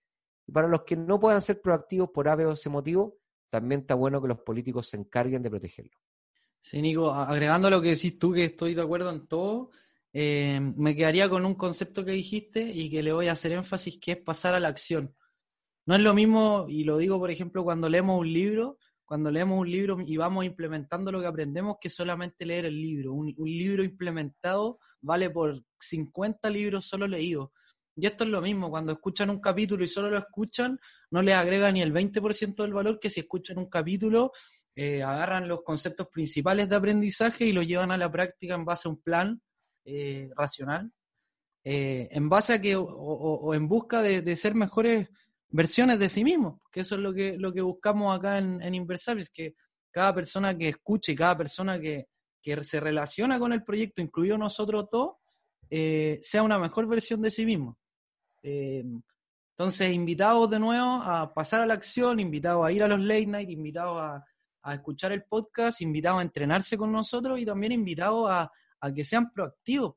Y para los que no puedan ser proactivos por ave o ese motivo, también está bueno que los políticos se encarguen de protegerlo. Sí, Nico, agregando lo que decís tú, que estoy de acuerdo en todo, eh, me quedaría con un concepto que dijiste y que le voy a hacer énfasis, que es pasar a la acción. No es lo mismo, y lo digo por ejemplo cuando leemos un libro, cuando leemos un libro y vamos implementando lo que aprendemos, que solamente leer el libro. Un, libro implementado vale por 50 libros solo leídos. Y esto es lo mismo, cuando escuchan un capítulo y solo lo escuchan, no les agrega ni el 20% del valor que si escuchan un capítulo, eh, agarran los conceptos principales de aprendizaje y lo llevan a la práctica en base a un plan eh, racional, eh, en base a que, o, en busca de, ser mejores versiones de sí mismos, que eso es lo que, lo que buscamos acá en, en Inversables, que cada persona que escuche, cada persona que, que se relaciona con el proyecto, incluido nosotros dos, eh, sea una mejor versión de sí mismo. Entonces, invitados de nuevo a pasar a la acción, invitados a ir a los late night, invitados a, escuchar el podcast, invitados a entrenarse con nosotros y también invitados a, que sean proactivos,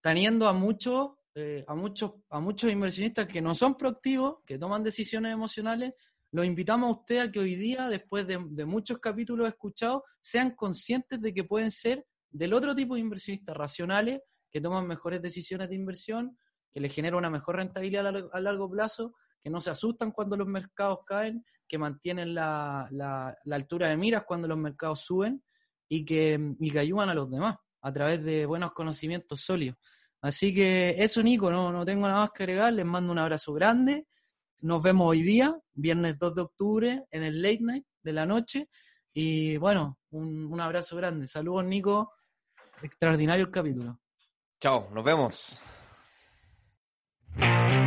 teniendo a muchos, eh, a muchos, a muchos inversionistas que no son proactivos, que toman decisiones emocionales. Los invitamos a ustedes a que hoy día, después de, muchos capítulos escuchados, sean conscientes de que pueden ser del otro tipo de inversionistas racionales, que toman mejores decisiones de inversión, que les genera una mejor rentabilidad a largo, plazo, que no se asustan cuando los mercados caen, que mantienen la, la, altura de miras cuando los mercados suben y que, y que ayudan a los demás a través de buenos conocimientos sólidos. Así que eso, Nico, no, no tengo nada más que agregar. Les mando un abrazo grande. Nos vemos hoy día, viernes 2 de octubre, en el late night de la noche. Y bueno, un, un abrazo grande. Saludos, Nico. Extraordinario el capítulo. Chao, nos vemos.